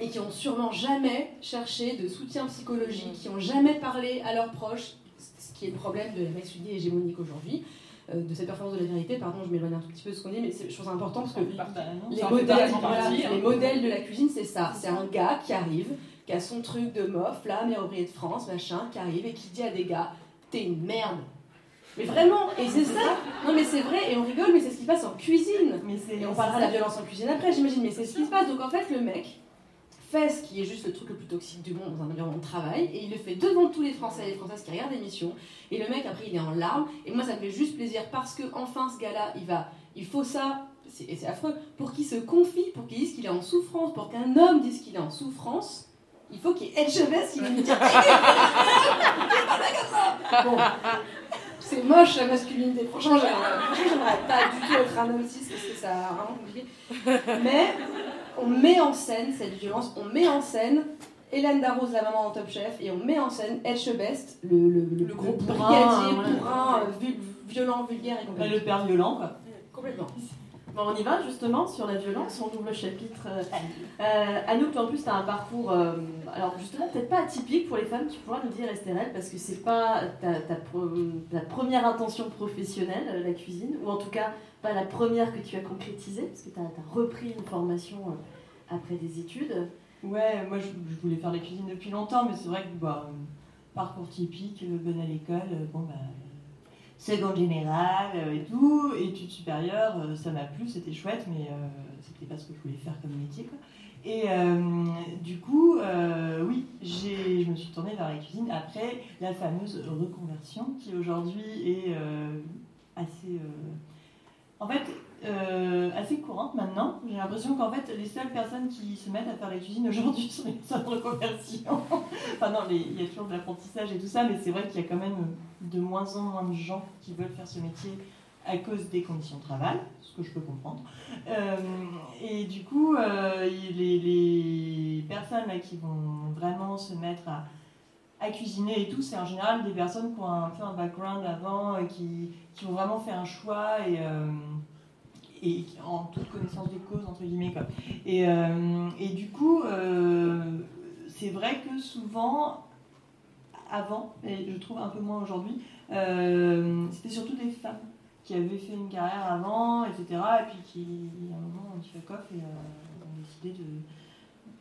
et qui ont sûrement jamais cherché de soutien psychologique, qui ont jamais parlé à leurs proches, ce qui est le problème de la mixité hégémonique aujourd'hui, euh, de cette performance de la vérité. Pardon, je m'éloigne un tout petit peu de ce qu'on dit, mais c'est- je trouve ça important parce que non, les modèles, voilà, hein. les modèles de la cuisine, c'est ça. C'est un gars qui arrive, qui a son truc de mof, là, meilleur ouvrier de France, machin, qui arrive et qui dit à des gars T'es une merde. Mais vraiment, et c'est ça. Non, mais c'est vrai, et on rigole, mais c'est ce qui se passe en cuisine. Mais Et on parlera de la violence en cuisine après, j'imagine, mais c'est ce qui se passe. Donc en fait, le mec fait ce qui est juste le truc le plus toxique du monde dans un environnement de travail, et il le fait devant tous les Français et les Françaises qui regardent l'émission. Et le mec, après, il est en larmes, et moi, ça me fait juste plaisir parce que enfin, ce gars-là, il va, il faut ça, et c'est affreux, pour qu'il se confie, pour qu'il dise qu'il est en souffrance, pour qu'un homme dise qu'il est en souffrance. Il faut qu'il ait Etchebest qui lui dise Bon, c'est moche la masculinité. Franchement, j'aimerais pas du tout être un homme cis parce que ça a vraiment compliqué. Mais on met en scène cette violence, on met en scène Hélène Darroze, la maman en Top Chef, et on met en scène Etchebest, le, le, le, le gros bourrin, brigadier, bourrin, euh, violent, vulgaire et Bah, complètement. le père violent, quoi. complètement. Bon, on y va justement sur la violence, on ouvre le chapitre. Euh, euh, Anouk, toi en plus, tu as un parcours, euh, alors justement, peut-être pas atypique pour les femmes, tu pourras nous dire, Estérel, parce que c'est pas ta, ta, pro- ta première intention professionnelle, euh, la cuisine, ou en tout cas, pas la première que tu as concrétisée, parce que tu as, repris une formation euh, après des études. Ouais, moi je, je voulais faire la cuisine depuis longtemps, mais c'est vrai que bah, parcours typique, bonne à l'école, bon bah, seconde générale euh, et tout, études supérieures, euh, ça m'a plu, c'était chouette, mais euh, c'était pas ce que je voulais faire comme métier. Et du coup, oui, je me suis tournée vers la cuisine après la fameuse reconversion qui aujourd'hui est assez. en fait, euh, assez courante maintenant. J'ai l'impression qu'en fait, les seules personnes qui se mettent à faire la cuisine aujourd'hui <laughs> sont les personnes de reconversion. enfin non, il y a toujours de l'apprentissage et tout ça, mais c'est vrai qu'il y a quand même de moins en moins de gens qui veulent faire ce métier à cause des conditions de travail, ce que je peux comprendre. Euh, et du coup, euh, les, personnes qui vont vraiment se mettre à, cuisiner et tout, c'est en général des personnes qui ont un peu un background avant, qui, ont vraiment fait un choix et, et en toute connaissance de cause, entre guillemets. Quoi. Et, euh, et du coup, euh, c'est vrai que souvent, avant, et je trouve un peu moins aujourd'hui, euh, c'était surtout des femmes qui avaient fait une carrière avant, etc. Et puis qui, à un moment, ont dit fuck off et ont décidé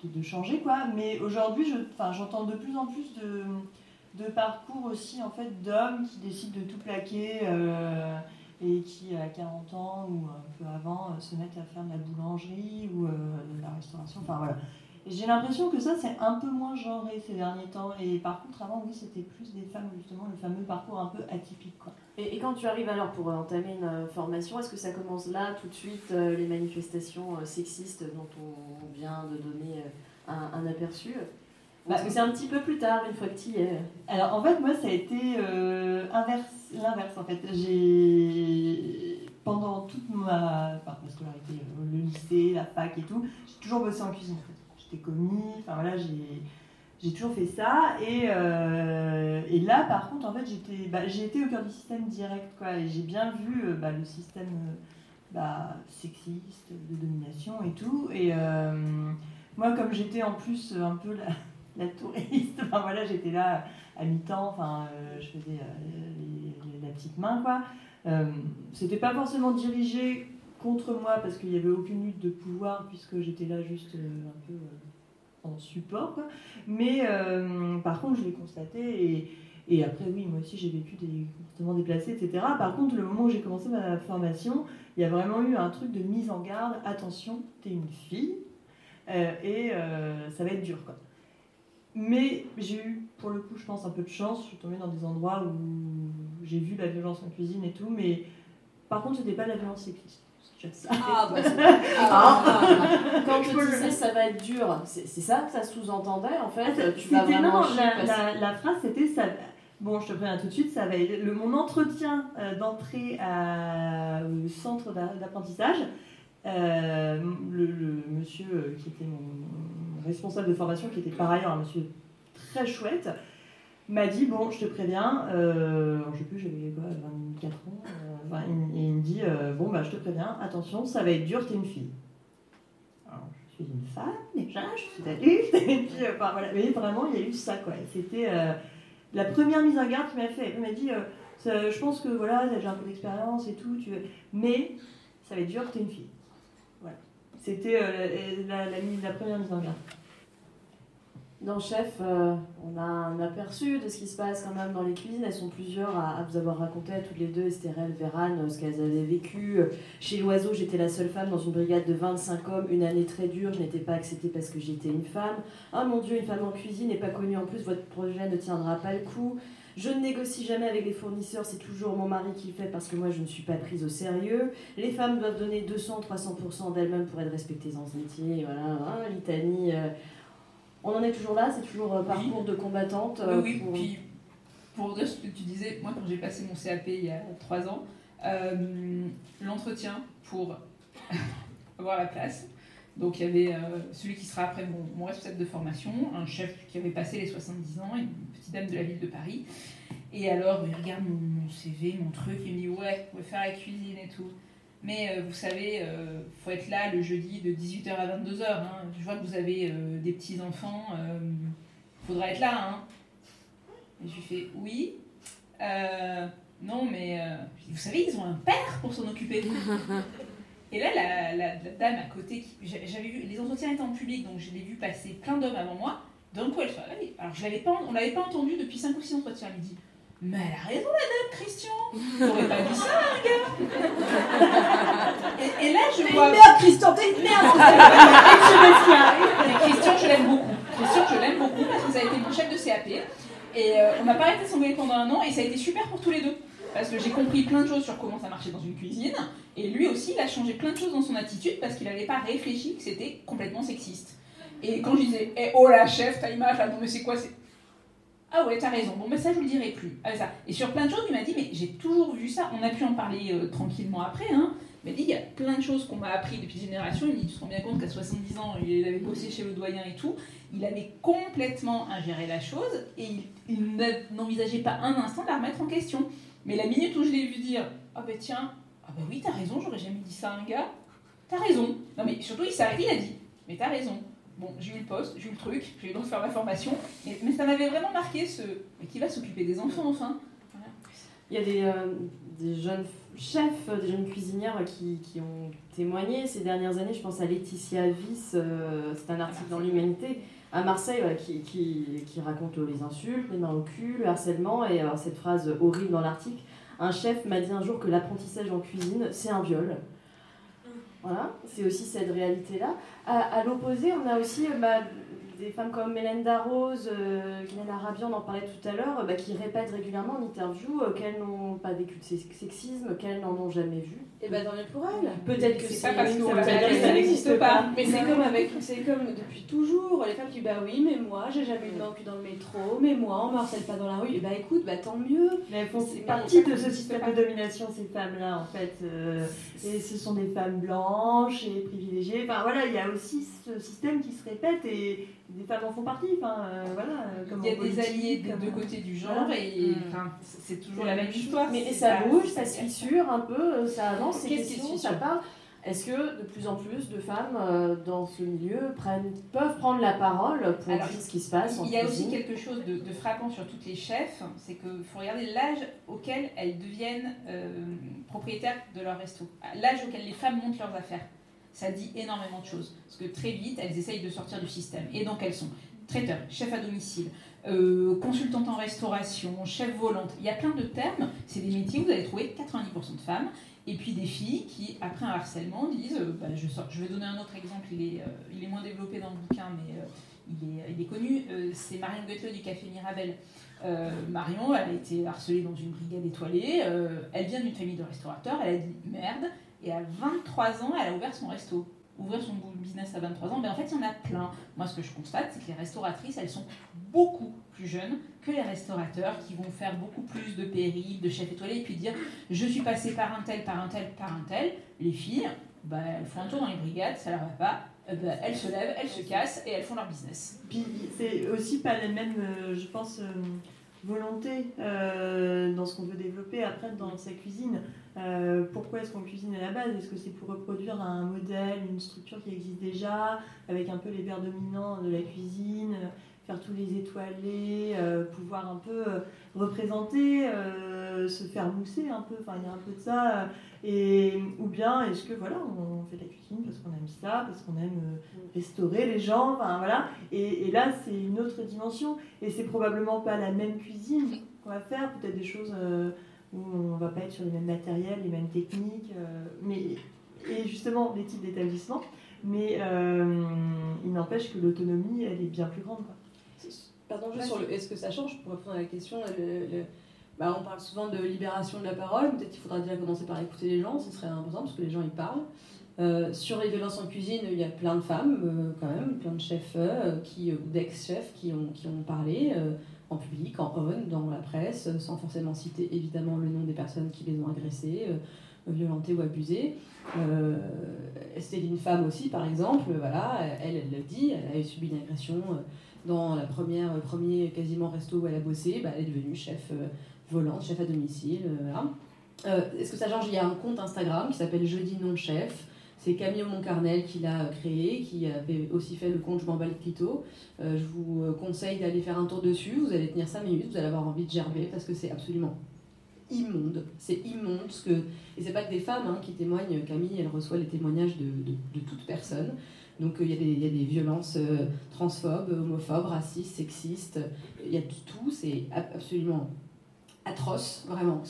de, de, changer. Quoi. Mais aujourd'hui, j'entends de plus en plus de, de parcours aussi en fait, d'hommes qui décident de tout plaquer. Et qui à 40 ans ou un peu avant euh, se mettent à faire de la boulangerie ou euh, de la restauration. Enfin voilà. J'ai l'impression que ça c'est un peu moins genré ces derniers temps. Et par contre avant oui c'était plus des femmes justement le fameux parcours un peu atypique quoi. Et, quand tu arrives alors pour euh, entamer une formation, est-ce que ça commence là tout de suite les manifestations sexistes dont on vient de donner un aperçu? C'est un petit peu plus tard, une fois que tu y es Alors en fait moi ça a été euh, inverse, l'inverse en fait. J'ai pendant toute ma, enfin, ma scolarité, euh, le lycée, la fac et tout, j'ai toujours bossé en cuisine en fait. J'étais commis, enfin voilà j'ai toujours fait ça et, euh, et là par contre en fait j'étais bah, j'ai été au cœur du système direct quoi et j'ai bien vu bah, le système bah, sexiste de domination et tout et moi comme j'étais en plus un peu la touriste <laughs> enfin voilà j'étais là à mi-temps enfin euh, je faisais euh, la petite main quoi euh, c'était pas forcément dirigé contre moi parce qu'il n'y avait aucune lutte de pouvoir puisque j'étais là juste euh, un peu en support. Quoi. Mais par contre, je l'ai constaté et, et après, oui, moi aussi j'ai vécu des comportements déplacés, etc. Par contre, le moment où j'ai commencé ma formation, il y a vraiment eu un truc de mise en garde. Attention, t'es une fille et ça va être dur. Quoi. Mais j'ai eu, pour le coup, je pense, un peu de chance. Je suis tombée dans des endroits où j'ai vu la violence en cuisine et tout, mais par contre, c'était pas de la violence. Ça. Ah, bah, c'est- <laughs> Ah, Quand tu disais ça va être dur, c'est ça que ça sous-entendait en fait Tu vas vraiment non, la, parce- la- la phrase c'était ça. Bon, je te préviens tout de suite, ça va être le, mon entretien euh, d'entrée au centre d'a- d'apprentissage. euh, le, le monsieur euh, qui était mon, mon responsable de formation, qui était par ailleurs un monsieur très chouette, m'a dit Bon, je te préviens, euh, je sais plus, j'avais quoi, 24 ans, euh, il, me dit euh, Bon, bah, je te préviens, attention, ça va être dur, t'es une fille. Alors, je suis une femme, déjà, je suis adulte, <laughs> et puis, euh, enfin, voilà, mais vraiment, il y a eu ça, quoi. C'était euh, la première mise en garde qu'il m'a fait. Il m'a dit Je pense que voilà, déjà un peu d'expérience et tout, tu mais ça va être dur, t'es une fille. Voilà. C'était la première mise en garde. Dans Chef, euh, on a un aperçu de ce qui se passe quand même dans les cuisines. Elles sont plusieurs à, vous avoir raconté à toutes les deux, Estérelle, Vérane, euh, ce qu'elles avaient vécu. Chez L'Oiseau, j'étais la seule femme dans une brigade de 25 hommes, une année très dure. Je n'étais pas acceptée parce que j'étais une femme. Ah mon Dieu, une femme en cuisine n'est pas connue en plus, votre projet ne tiendra pas le coup. Je ne négocie jamais avec les fournisseurs, c'est toujours mon mari qui le fait parce que moi je ne suis pas prise au sérieux. Les femmes doivent donner 200-300% d'elles-mêmes pour être respectées dans ce métier. Voilà, hein, litanie. euh, on en est toujours là, c'est toujours euh, parcours de combattante. euh, Oui, oui, pour- puis pour dire ce que tu disais, moi quand j'ai passé mon CAP il y a trois ans, euh, l'entretien pour <laughs> avoir la place, donc il y avait euh, celui qui sera après mon, mon responsable de formation, un chef qui avait passé les 70 ans, une petite dame de la ville de Paris, et alors il regarde mon, mon CV, mon truc, il me dit ouais, on va faire la cuisine et tout. Mais euh, vous savez, euh, faut être là le jeudi de 18h à 22h. hein. Je vois que vous avez euh, des petits-enfants, euh, faudra être là. Hein. Et je lui fais oui. Non, mais vous savez, ils ont un père pour s'en occuper. <laughs> Et là, la, la- la dame à côté, j'avais vu, les entretiens étaient en public, donc je l'ai vu passer plein d'hommes avant moi. D'un coup, elle se réveille. Alors, je l'avais pas, on l'avait pas entendu depuis 5 ou 6 entretiens. Elle me dit Mais elle a raison, la dame, Christian T'aurais pas dit ça, un gars et, et là, je vois. Merde, Christian, t'es une merde Et Christian, je l'aime beaucoup. Christian, je l'aime beaucoup parce que ça a été mon chef de CAP. Et euh, on n'a pas arrêté de s'engueuler pendant un an et ça a été super pour tous les deux. Parce que j'ai compris plein de choses sur comment ça marchait dans une cuisine. Et lui aussi, il a changé plein de choses dans son attitude parce qu'il n'avait pas réfléchi que c'était complètement sexiste. Et quand je disais, eh, oh la chef, ta image là, non mais c'est quoi c'est... Ah ouais, t'as raison. Bon, mais ça, je vous le dirai plus. Ah. Et sur plein de choses, il m'a dit, mais j'ai toujours vu ça. On a pu en parler euh, tranquillement après. Hein. Il m'a dit, il y a plein de choses qu'on m'a appris depuis des générations. Il me dit, tu te rends bien compte qu'à 70 ans, il avait bossé chez le doyen et tout. Il avait complètement ingéré la chose et il, il n'envisageait pas un instant de la remettre en question. Mais la minute où je l'ai vu dire, ah ben tiens, ah ben oui, t'as raison, j'aurais jamais dit ça à un gars. T'as raison. Non mais surtout, il s'est arrêté, il a dit, mais t'as raison. Bon, j'ai eu le poste, j'ai eu le truc, j'ai eu donc faire ma formation, mais, ça m'avait vraiment marqué ce. Qui va s'occuper des enfants enfin Il y a des, euh, jeunes chefs, euh, des jeunes cuisinières qui, ont témoigné ces dernières années. Je pense à Laetitia Viss, euh, c'est un article dans l'Humanité, à Marseille, qui, raconte les insultes, les mains au cul, le harcèlement, et cette phrase horrible dans l'article. Un chef m'a dit un jour que l'apprentissage en cuisine, c'est un viol. Voilà, c'est aussi cette réalité-là. À, à l'opposé, on a aussi bah, des femmes comme Mélène Darroze, euh, Guylaine Arabi, on en parlait tout à l'heure, bah, qui répètent régulièrement en interview euh, qu'elles n'ont pas vécu de sex- sexisme, qu'elles n'en ont jamais vu. Et ben tant mieux pour elle. Peut-être que C'est pas parce que peut-être ça bien, n'existe pas. Mais c'est comme avec, c'est comme depuis toujours, les femmes qui disent bah oui, mais moi j'ai jamais eu de cul dans le métro, mais moi on me harcèle pas dans la rue. Et bah écoute, bah tant mieux. Mais elles font partie de ce système de domination, ces femmes-là, en fait. euh, et ce sont des femmes blanches et privilégiées. Enfin, voilà, il y a aussi ce système qui se répète et des femmes en font partie. Enfin, euh, voilà, euh, comme Il y a des alliés des deux côtés du genre Voilà. et Mm. enfin, c'est c'est toujours la même histoire. Mais C'est ça bouge, ça se fissure un peu, euh, ça avance, ces Qu'est-ce qui se questions, ça parle. Est-ce que de plus en plus de femmes euh, dans ce milieu prennent, peuvent prendre la parole pour Alors, dire ce qui se passe Il y a aussi quelque chose de, de frappant sur toutes les chefs, c'est qu'il faut regarder l'âge auquel elles deviennent euh, propriétaires de leur resto, l'âge auquel les femmes montent leurs affaires. Ça dit énormément de choses. Parce que très vite, elles essayent de sortir du système. Et donc, elles sont traiteurs, chef à domicile, euh, consultante en restauration, chef volante. Il y a plein de termes. C'est des métiers où vous allez trouver 90% de femmes. Et puis des filles qui, après un harcèlement, disent euh, bah, je, sors. vais donner un autre exemple, il est, euh, il est moins développé dans le bouquin, mais il, est, il, est, connu. c'est Marion Goethe du Café Mirabel. Marion, elle a été harcelée dans une brigade étoilée. elle vient d'une famille de restaurateurs. Elle a dit merde. Et à 23 ans, elle a ouvert son resto ouvrir son business à 23 ans, mais en fait, il y en a plein. Moi, ce que je constate, c'est que les restauratrices, elles sont beaucoup plus jeunes que les restaurateurs qui vont faire beaucoup plus de périls, de chefs étoilés, et puis dire je suis passé par un tel, par un tel, par un tel. Les filles, bah, elles font un tour dans les brigades, ça leur va pas. Euh, bah, elles se lèvent, elles se cassent et elles font leur business. Puis c'est aussi pas les mêmes, euh, je pense, euh, volonté dans ce qu'on veut développer après dans sa cuisine. Euh, pourquoi est-ce qu'on cuisine à la base? Est-ce que c'est pour reproduire un modèle, une structure qui existe déjà, avec un peu les verres dominants de la cuisine, faire tous les étoilés, euh, pouvoir un peu euh, représenter, se faire mousser un peu, enfin il y a un peu de ça. Et, ou bien est-ce que voilà, on fait de la cuisine parce qu'on aime ça, parce qu'on aime restaurer les gens, enfin voilà. Et, et là c'est une autre dimension. Et c'est probablement pas la même cuisine qu'on va faire, peut-être des choses où on ne va pas être sur les mêmes matériels, les mêmes techniques, euh, mais, et justement les types d'établissements. Mais euh, il n'empêche que l'autonomie, elle est bien plus grande. Pardon, juste sur le est-ce que ça change pour répondre à la question bah, On parle souvent de libération de la parole. Peut-être qu'il faudra déjà commencer par écouter les gens, ce serait important parce que les gens ils parlent. Euh, sur les violences en cuisine, il y a plein de femmes, quand même, plein de chefs qui, ou d'ex-chefs qui ont, qui ont parlé en public, en on, dans la presse, sans forcément citer évidemment le nom des personnes qui les ont agressées, euh, violentées ou abusées. Euh, une femme aussi, par exemple, voilà, elle, elle le dit, elle a subi une agression euh, dans la première, premier quasiment resto où elle a bossé, bah, elle est devenue chef euh, volante, chef à domicile. Est-ce que ça change? Il y a un compte Instagram qui s'appelle Jeudi Non Chef. C'est Camille Moncarnel qui l'a créé, qui avait aussi fait le compte Je m'en bats le clito. Euh, je vous euh, conseille d'aller faire un tour dessus. Vous allez tenir 5 minutes, vous allez avoir envie de gerber parce que c'est absolument immonde. C'est immonde. Ce que... Et c'est pas que des femmes hein, qui témoignent. Camille, elle reçoit les témoignages de, de, toute personne. Donc euh, il y, a des violences transphobes, homophobes, racistes, sexistes. Il y a tout. C'est absolument atroce, vraiment.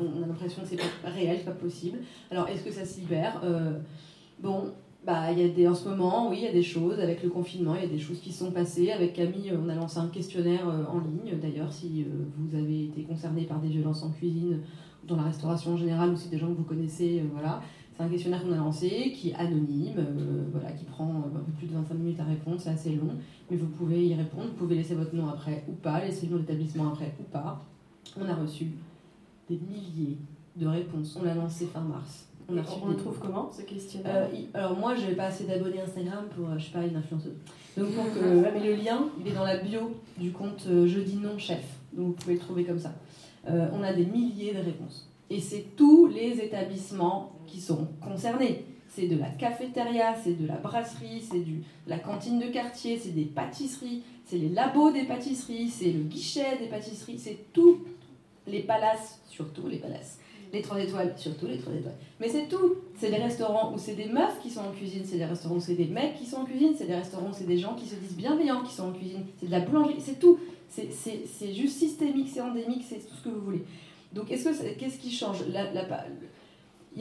On a l'impression que c'est pas réel, c'est pas possible. Alors est-ce que ça se libère? Bon, bah, y a des, en ce moment, oui, il y a des choses avec le confinement, il y a des choses qui sont passées. Avec Camille, on a lancé un questionnaire euh, en ligne. D'ailleurs, si euh, vous avez été concerné par des violences en cuisine, dans la restauration en général, ou si des gens que vous connaissez, euh, voilà. C'est un questionnaire qu'on a lancé, qui est anonyme, voilà, qui prend un peu plus de 25 minutes à répondre, c'est assez long, mais vous pouvez y répondre, vous pouvez laisser votre nom après ou pas, laisser le nom d'établissement après ou pas. On a reçu des milliers de réponses. On l'a lancé fin mars. On, le trouve comment ce questionnaire euh, Alors moi, je n'ai pas assez d'abonnés Instagram pour, euh, je suis pas une influenceuse. Donc euh, <laughs> mais le lien, il est dans la bio du compte Je dis non chef. Donc vous pouvez le trouver comme ça. on a des milliers de réponses. Et c'est tous les établissements qui sont concernés. C'est de la cafétéria, c'est de la brasserie, c'est de la cantine de quartier, c'est des pâtisseries, c'est les labos des pâtisseries, c'est le guichet des pâtisseries, c'est tous les palaces, surtout les palaces les trois étoiles, surtout les trois étoiles. Mais c'est tout. C'est des restaurants où c'est des meufs qui sont en cuisine, c'est des restaurants où c'est des mecs qui sont en cuisine, c'est des restaurants où c'est des gens qui se disent bienveillants qui sont en cuisine, c'est de la boulangerie, c'est tout. C'est juste systémique, c'est endémique, c'est tout ce que vous voulez. Donc, est-ce que qu'est-ce qui change? Il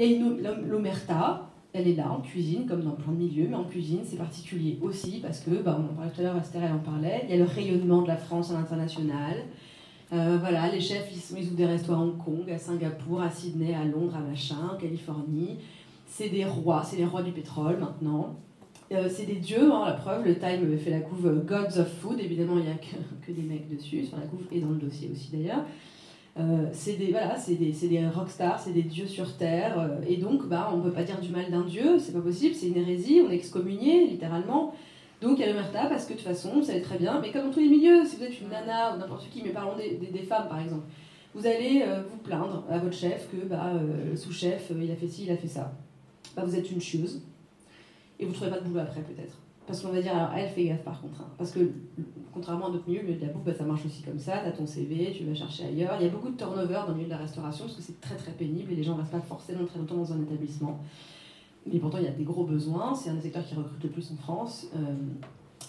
y a l'omerta, elle est là en cuisine, comme dans plein de milieux, mais en cuisine, c'est particulier aussi parce que, bah, on en parlait tout à l'heure, Esther, elle en parlait, il y a le rayonnement de la France à l'international. Euh, voilà, les chefs, ils, ouvrent des restos à Hong Kong, à Singapour, à Sydney, à Londres, à machin, en Californie. C'est des rois, c'est les rois du pétrole maintenant. Euh, c'est des dieux, hein, la preuve, le Time fait la couve euh, Gods of Food, évidemment il n'y a que, des mecs dessus, sur la couve et dans le dossier aussi d'ailleurs. c'est des, voilà, c'est des, des rockstars, c'est des dieux sur terre, et donc bah, on ne peut pas dire du mal d'un dieu, c'est pas possible, c'est une hérésie, on est excommunié littéralement. Donc il y a l'omerta parce que de toute façon, vous savez très bien, mais comme dans tous les milieux, si vous êtes une nana ou n'importe qui, mais parlons des, femmes par exemple, vous allez euh, vous plaindre à votre chef que bah, euh, sous-chef, euh, il a fait ci, il a fait ça. Bah, vous êtes une chieuse et vous ne trouvez pas de boulot après peut-être. Parce qu'on va dire, alors elle fait gaffe par contre, hein. parce que contrairement à d'autres milieux, le milieu de la bouffe, bah, ça marche aussi comme ça, tu as ton CV, tu vas chercher ailleurs. Il y a beaucoup de turnover dans le milieu de la restauration parce que c'est très très pénible et les gens ne restent pas forcément très longtemps dans un établissement. Mais pourtant, il y a des gros besoins. C'est un des secteurs qui recrute le plus en France. Euh,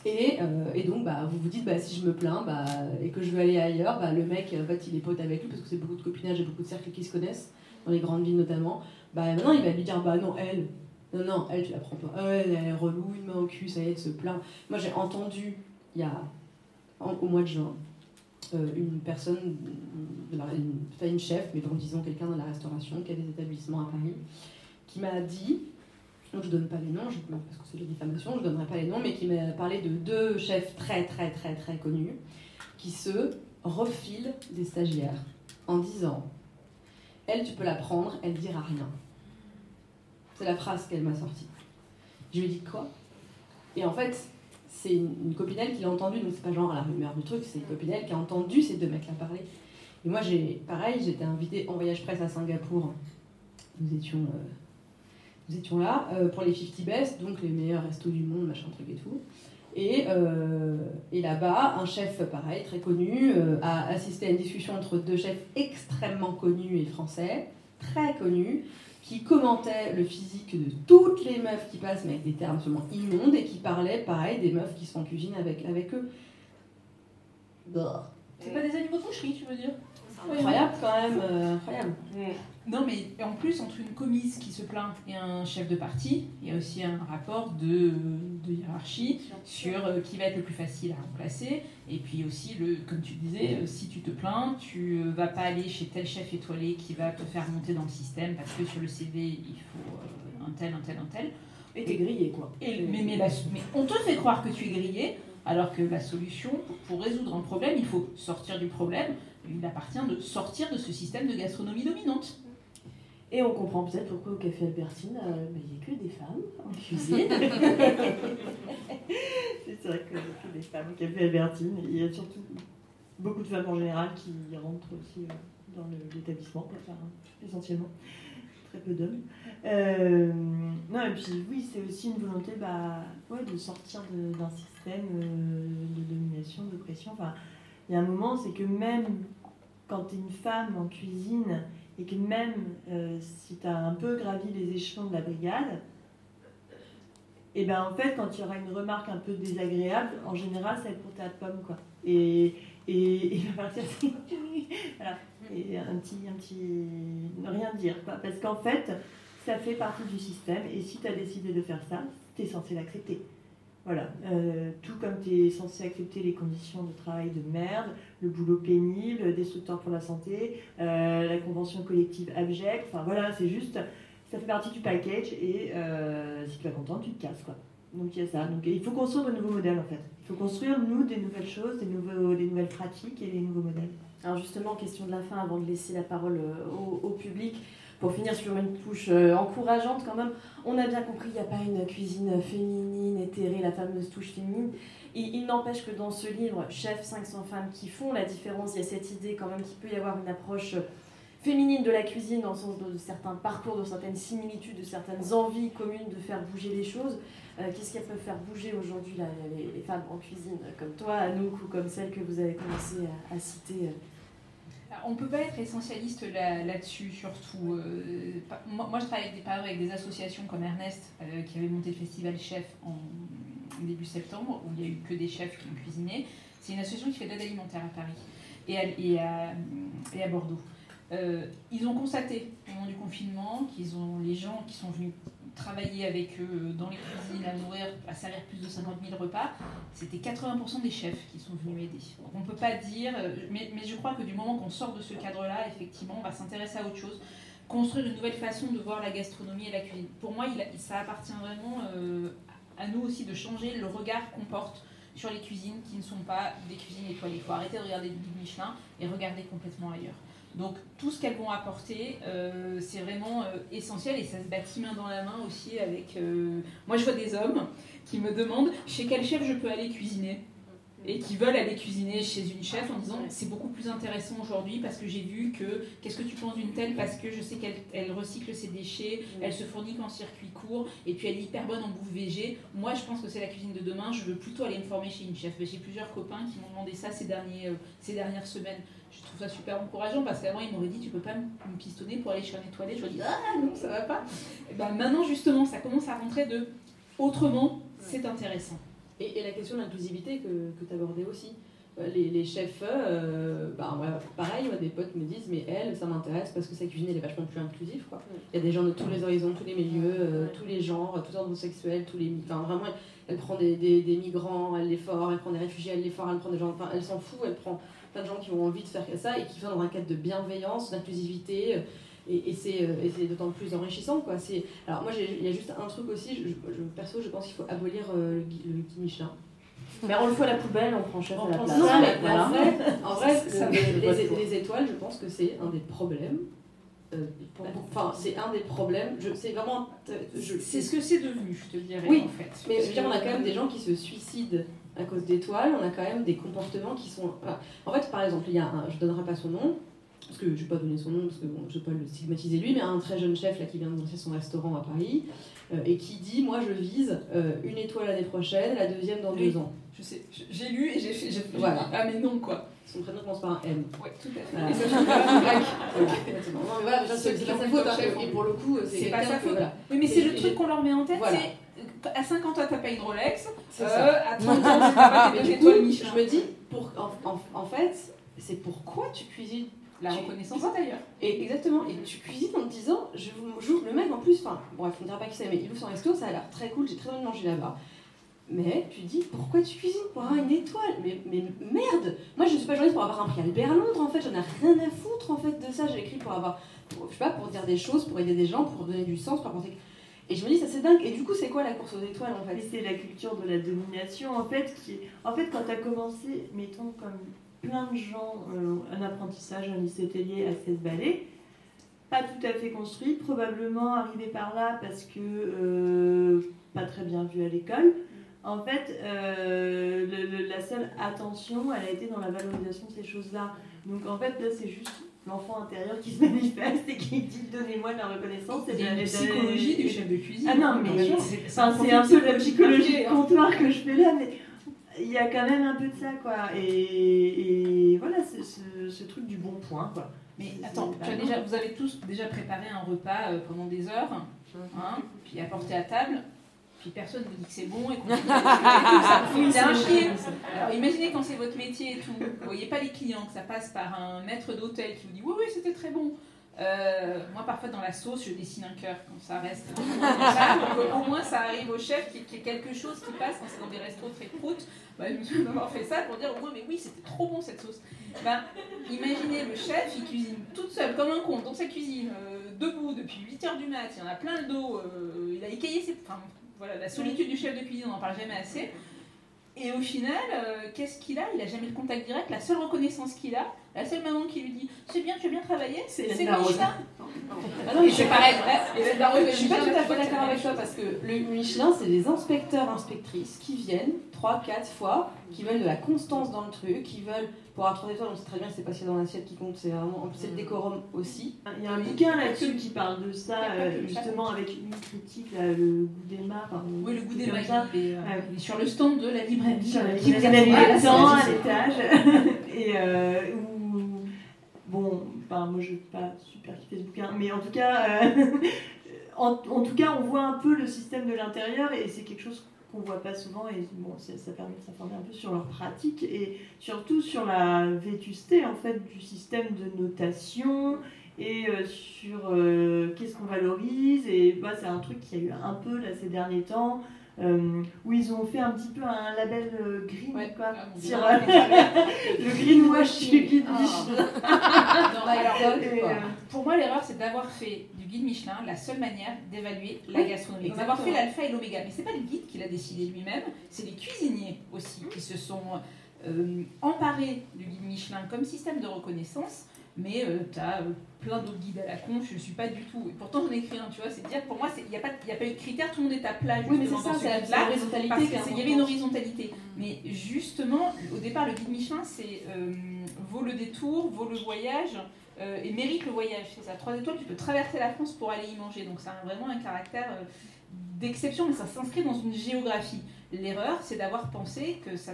et, euh, et donc, bah, vous vous dites, bah, si je me plains bah, et que je veux aller ailleurs, bah, le mec, en fait, il est pote avec lui parce que c'est beaucoup de copinage et beaucoup de cercles qui se connaissent, dans les grandes villes notamment. Bah, maintenant, il va lui dire, bah non, elle, non, non, elle, tu la prends pas. Ouais, elle est relou, une main au cul, ça y est, elle se plaint. Moi, j'ai entendu, il y a, au mois de juin, euh, une personne, de une, une chef, mais bon, disons quelqu'un dans la restauration qui a des établissements à Paris, qui m'a dit, donc je donne pas les noms, parce que c'est de la diffamation, je donnerai pas les noms, mais qui m'a parlé de deux chefs très très très très connus qui se refilent des stagiaires en disant Elle, tu peux la prendre, elle dira rien. C'est la phrase qu'elle m'a sortie. Je lui ai dit quoi? Et en fait, c'est une, copinelle qui l'a entendu, donc c'est pas genre la rumeur du truc, c'est une copinelle qui a entendu ces deux mecs-là parler. Et moi, j'ai pareil, j'étais invitée en voyage presse à Singapour. Nous étions, euh, nous étions là euh, pour les 50 Best, donc les meilleurs restos du monde, machin truc et tout. Et, euh, et là-bas, un chef, pareil, très connu, euh, a assisté à une discussion entre deux chefs extrêmement connus et français, très connus, qui commentaient le physique de toutes les meufs qui passent, mais avec des termes absolument immondes, et qui parlaient, pareil, des meufs qui sont en cuisine avec, avec eux. Bah, C'est pas des animaux de boucherie, tu veux dire? Incroyable quand même, euh, incroyable. Non, mais en plus, entre une commise qui se plaint et un chef de parti, il y a aussi un rapport de, de hiérarchie sur euh, qui va être le plus facile à remplacer. Et puis aussi, le, comme tu disais, euh, si tu te plains, tu vas pas aller chez tel chef étoilé qui va te faire monter dans le système parce que sur le CV, il faut un tel, un tel, un tel. Et t'es grillé, quoi. Et, mais, mais la- mais on te fait croire que tu es grillé, alors que la solution, pour résoudre un problème, il faut sortir du problème. Il appartient de sortir de ce système de gastronomie dominante. Et on comprend peut-être pourquoi au Café Albertine, euh, il n'y a que des femmes en <laughs> cuisine. C'est vrai que que des femmes au Café Albertine, il y a surtout beaucoup de femmes en général qui rentrent aussi euh, dans l'établissement, enfin, essentiellement. Très peu d'hommes. Euh, non, et puis oui, c'est aussi une volonté bah, ouais, de sortir d'un système euh, de domination, d'oppression. Enfin, y a un moment, c'est que même quand tu es une femme en cuisine et que même euh, si tu as un peu gravi les échelons de la brigade, et ben en fait, quand il y aura une remarque un peu désagréable, en général, ça va être pour ta pomme, quoi. Et, et, il partir, <laughs> et un petit, un petit, ne rien dire, quoi. Parce qu'en fait, ça fait partie du système, et si tu as décidé de faire ça, tu es censé l'accepter. Voilà, Euh, tout comme tu es censé accepter les conditions de travail de merde, le boulot pénible, destructeur pour la santé, euh, la convention collective abjecte, enfin voilà, c'est juste, ça fait partie du package et euh, si tu es content, tu te casses quoi. Donc il y a ça. Donc il faut construire de nouveaux modèles en fait. Il faut construire nous des nouvelles choses, des, nouveaux, des nouvelles pratiques et des nouveaux modèles. Alors justement, question de la fin, avant de laisser la parole au public, pour finir sur une touche euh, encourageante quand même, on a bien compris, il n'y a pas une cuisine féminine, éthérée, la fameuse touche féminine. Il n'empêche que dans ce livre, Chef 500 femmes qui font la différence, il y a cette idée quand même qu'il peut y avoir une approche féminine de la cuisine dans le sens de, certains parcours, de certaines similitudes, de certaines envies communes de faire bouger les choses. Euh, Qu'est-ce qu'elles peuvent faire bouger aujourd'hui les, femmes en cuisine, comme toi, Anouk, ou comme celle que vous avez commencé à, à citer euh, On ne peut pas être essentialiste là- là-dessus, surtout. euh, moi, je travaille avec des, avec des associations comme Ernest, euh, qui avait monté le festival Chef en début septembre, où il n'y a eu que des chefs qui ont cuisiné. C'est une association qui fait de l'aide alimentaire à Paris et à Bordeaux. Euh, ils ont constaté au moment du confinement qu'ils ont les gens qui sont venus travailler avec eux dans les cuisines, à nourrir, à servir plus de 50 000 repas, c'était 80% des chefs qui sont venus aider. On ne peut pas dire, mais, je crois que du moment qu'on sort de ce cadre-là, effectivement, on va s'intéresser à autre chose, construire une nouvelle façon de voir la gastronomie et la cuisine. Pour moi, ça appartient vraiment euh, à nous aussi de changer le regard qu'on porte sur les cuisines qui ne sont pas des cuisines étoilées. Il faut arrêter de regarder le Michelin et regarder complètement ailleurs. Donc tout ce qu'elles vont apporter, euh, c'est vraiment euh, essentiel et ça se bâtit main dans la main aussi avec... euh, Moi je vois des hommes qui me demandent chez quel chef je peux aller cuisiner. et qui veulent aller cuisiner chez une chef en disant c'est beaucoup plus intéressant aujourd'hui parce que j'ai vu que qu'est-ce que tu penses d'une telle parce que je sais qu'elle elle recycle ses déchets, elle se fournit qu'en circuit court et puis elle est hyper bonne en bouffe végé. Moi je pense que c'est la cuisine de demain, je veux plutôt aller me former chez une chef. J'ai plusieurs copains qui m'ont demandé ça ces, derniers, ces dernières semaines. Je trouve ça super encourageant parce qu'avant ils m'auraient dit tu peux pas me pistonner pour aller chez un étoilé. Je leur dis ah non ça va pas. Et ben, maintenant justement ça commence à rentrer de autrement c'est intéressant. Et, la question de l'inclusivité que, que tu abordais aussi. Euh, les, les chefs, euh, bah, pareil, des potes me disent, mais elle, ça m'intéresse parce que sa cuisine, elle est vachement plus inclusive. Quoi. Il y a des gens de tous les horizons, tous les milieux, euh, tous les genres, tous les ordres sexuels, tous les. Enfin, vraiment, elle, prend des, des, des, migrants, elle les forme, elle prend des réfugiés, elle les forme, elle prend des gens. Enfin, elle s'en fout, elle prend plein de gens qui ont envie de faire ça et qui font dans un cadre de bienveillance, d'inclusivité. Et, et c'est d'autant plus enrichissant. Quoi. Alors, moi, il y a juste un truc aussi, je, je, perso, je pense qu'il faut abolir le, le guide Michelin. Mais on le fout à la poubelle, on prend chef à la place. Non, mais en vrai, <laughs> en vrai les, étoiles, je pense que c'est un des problèmes. Euh, enfin, c'est un des problèmes. C'est vraiment. C'est ce que c'est devenu, je te dirais. Oui, en fait. Mais je veux dire, on a quand même des gens qui se suicident à cause d'étoiles. On a quand même des comportements qui sont. En fait, par exemple, il y a un, je donnerai pas son nom, parce que je ne vais pas donner son nom, parce que bon, je ne vais pas le stigmatiser lui, mais un très jeune chef là, qui vient de lancer son restaurant à Paris, euh, et qui dit Moi, je vise euh, une étoile l'année prochaine, la deuxième dans deux ans. Je sais, j'ai lu et j'ai fait. Voilà. Ah, mais non, quoi. Son prénom commence par un M. Oui, tout à fait. Voilà. Et ça, je pas <laughs> Non, mais voilà, c'est pas sa faute, hein, et pour le coup, c'est pas sa faute. Oui, mais c'est le truc qu'on leur met en tête, c'est à 50 ans, t'as pas une Rolex. Euh, à 30 ans, t'as pas tes étoiles Michelin. Je me dis, pour, en, en fait, c'est pourquoi tu cuisines la reconnaissance d'ailleurs. Et exactement. Et tu cuisines en te disant, je vous joue le mec en plus, enfin, bref, on ne dira pas qui c'est, mais il ouvre son resto, ça a l'air très cool, j'ai très envie de manger là-bas. Mais tu dis, pourquoi tu cuisines pour avoir une étoile? Mais, mais merde Moi, je ne suis pas journaliste pour avoir un prix Albert Londres, en fait. J'en ai rien à foutre, en fait, de ça. J'ai écrit pour avoir, je sais pas, pour dire des choses, pour aider des gens, pour donner du sens, pour apporter... Et je me dis, ça c'est dingue. Et du coup, c'est quoi la course aux étoiles, en fait? C'est la culture de la domination, en fait, qui... En fait, quand tu as commencé, mettons, comme plein de gens, euh, un apprentissage, un lycée hôtelier à 16 balais, pas tout à fait construit, probablement arrivé par là parce que euh, pas très bien vu à l'école en fait, euh, la seule attention, elle a été dans la valorisation de ces choses-là. Donc en fait, là, c'est juste l'enfant intérieur qui se manifeste et qui dit donnez-moi la reconnaissance. C'est la psychologie du chef de cuisine. Ah non, mais c'est un peu la psychologie comptoir que je fais là, mais il y a quand même un peu de ça, quoi. Et, voilà, ce, ce, truc du bon point, quoi. Mais attends, déjà, vous avez tous déjà préparé un repas euh, pendant des heures, hein, puis apporté à table puis personne vous dit que c'est bon et qu'on c'est un chier. Alors imaginez quand c'est votre métier et tout, vous voyez pas les clients, que ça passe par un maître d'hôtel qui vous dit oui oui c'était très bon. Euh, moi parfois dans la sauce je dessine un cœur quand ça reste. au moins ça arrive au chef qui, qui quelque chose qui passe quand c'est dans des restos très proutes. Bah, je me souviens d'avoir fait ça pour dire au moins mais oui c'était trop bon cette sauce. Ben, imaginez le chef, il cuisine toute seule comme un con dans sa cuisine, euh, debout depuis 8h du mat, il en a plein le dos, euh, il a écaillé ses... Enfin, voilà, la solitude du chef de cuisine, on n'en parle jamais assez. Et au final, euh, qu'est-ce qu'il a? Il n'a jamais le contact direct. La seule reconnaissance qu'il a, la seule maman qui lui dit C'est bien, tu as bien travaillé, c'est Michelin. Ah non, mais c'est pareil. <laughs> Je ne suis pas tout à fait d'accord avec toi parce que le Michelin, c'est des inspecteurs, inspectrices qui viennent 3-4 fois, qui veulent de la constance dans le truc, qui veulent pour avoir 3 étoiles, on sait très bien que c'est pas ce dans l'assiette qui compte, c'est vraiment c'est le décorum aussi. Il y a un bouquin là-dessus qui parle de ça, euh, justement avec une critique, le goût des Enfin, oui, le goût des il, est, sur le stand de la librairie. Sur la librairie à l'étage. <laughs> Et euh, bon, enfin, moi je n'ai pas super kiffé ce bouquin, mais en tout cas, euh, <laughs> en, en, tout cas, on voit un peu le système de l'intérieur et c'est quelque chose qu'on voit pas souvent et bon, ça, permet de s'informer un peu sur leur pratique et surtout sur la vétusté en fait du système de notation et euh, sur euh, qu'est-ce qu'on valorise et bah, c'est un truc qui a eu un peu là ces derniers temps euh, où ils ont fait un petit peu un label euh, green, quoi, ah, sur euh, <laughs> le <laughs> greenwash du guide Michelin. <laughs> pour moi, l'erreur, c'est d'avoir fait du guide Michelin la seule manière d'évaluer la gastronomie. D'avoir fait l'alpha et l'oméga. Mais c'est pas le guide qui l'a décidé lui-même, c'est les cuisiniers aussi qui se sont emparés du guide Michelin comme système de reconnaissance mais tu as plein d'autres guides à la con, je ne suis pas du tout. Et pourtant, j'en écris un, tu vois, c'est dire, pour moi, il n'y a, pas, a pas eu de critères, tout le monde est à plat. Oui, mais c'est ça, c'est l'horizontalité. Parce qu'il y avait une horizontalité. Mais justement, au départ, le guide Michelin, c'est euh, vaut le détour, vaut le voyage. Euh, et mérite le voyage, c'est ça. Trois étoiles, tu peux traverser la France pour aller y manger. Donc, ça a vraiment un caractère euh, d'exception, mais ça s'inscrit dans une géographie. L'erreur, c'est d'avoir pensé que ça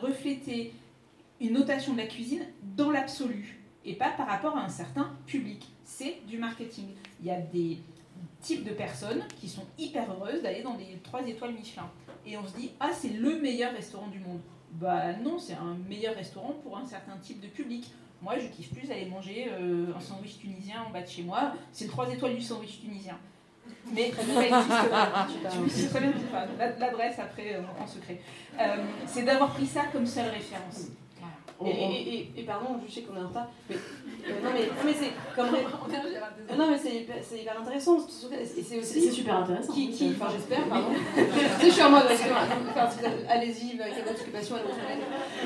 reflétait une notation de la cuisine dans l'absolu et pas par rapport à un certain public. C'est du marketing. Il y a des types de personnes qui sont hyper heureuses d'aller dans des 3 étoiles Michelin. Et on se dit, ah, c'est le meilleur restaurant du monde. Bah non, c'est un meilleur restaurant pour un certain type de public. Moi, je kiffe plus aller manger euh, un sandwich tunisien en bas de chez moi. C'est le 3 étoiles du sandwich tunisien. Mais <laughs> l'adresse après euh, en secret. Euh, c'est d'avoir pris ça comme seule référence. Et, et, pardon, je sais qu'on est en retard, mais, euh, non mais, mais c'est comme <laughs> non mais c'est hyper intéressant c'est aussi c'est super intéressant. Qui, qui enfin j'espère, pardon. <laughs> je suis en mode allez-y avec votre occupation,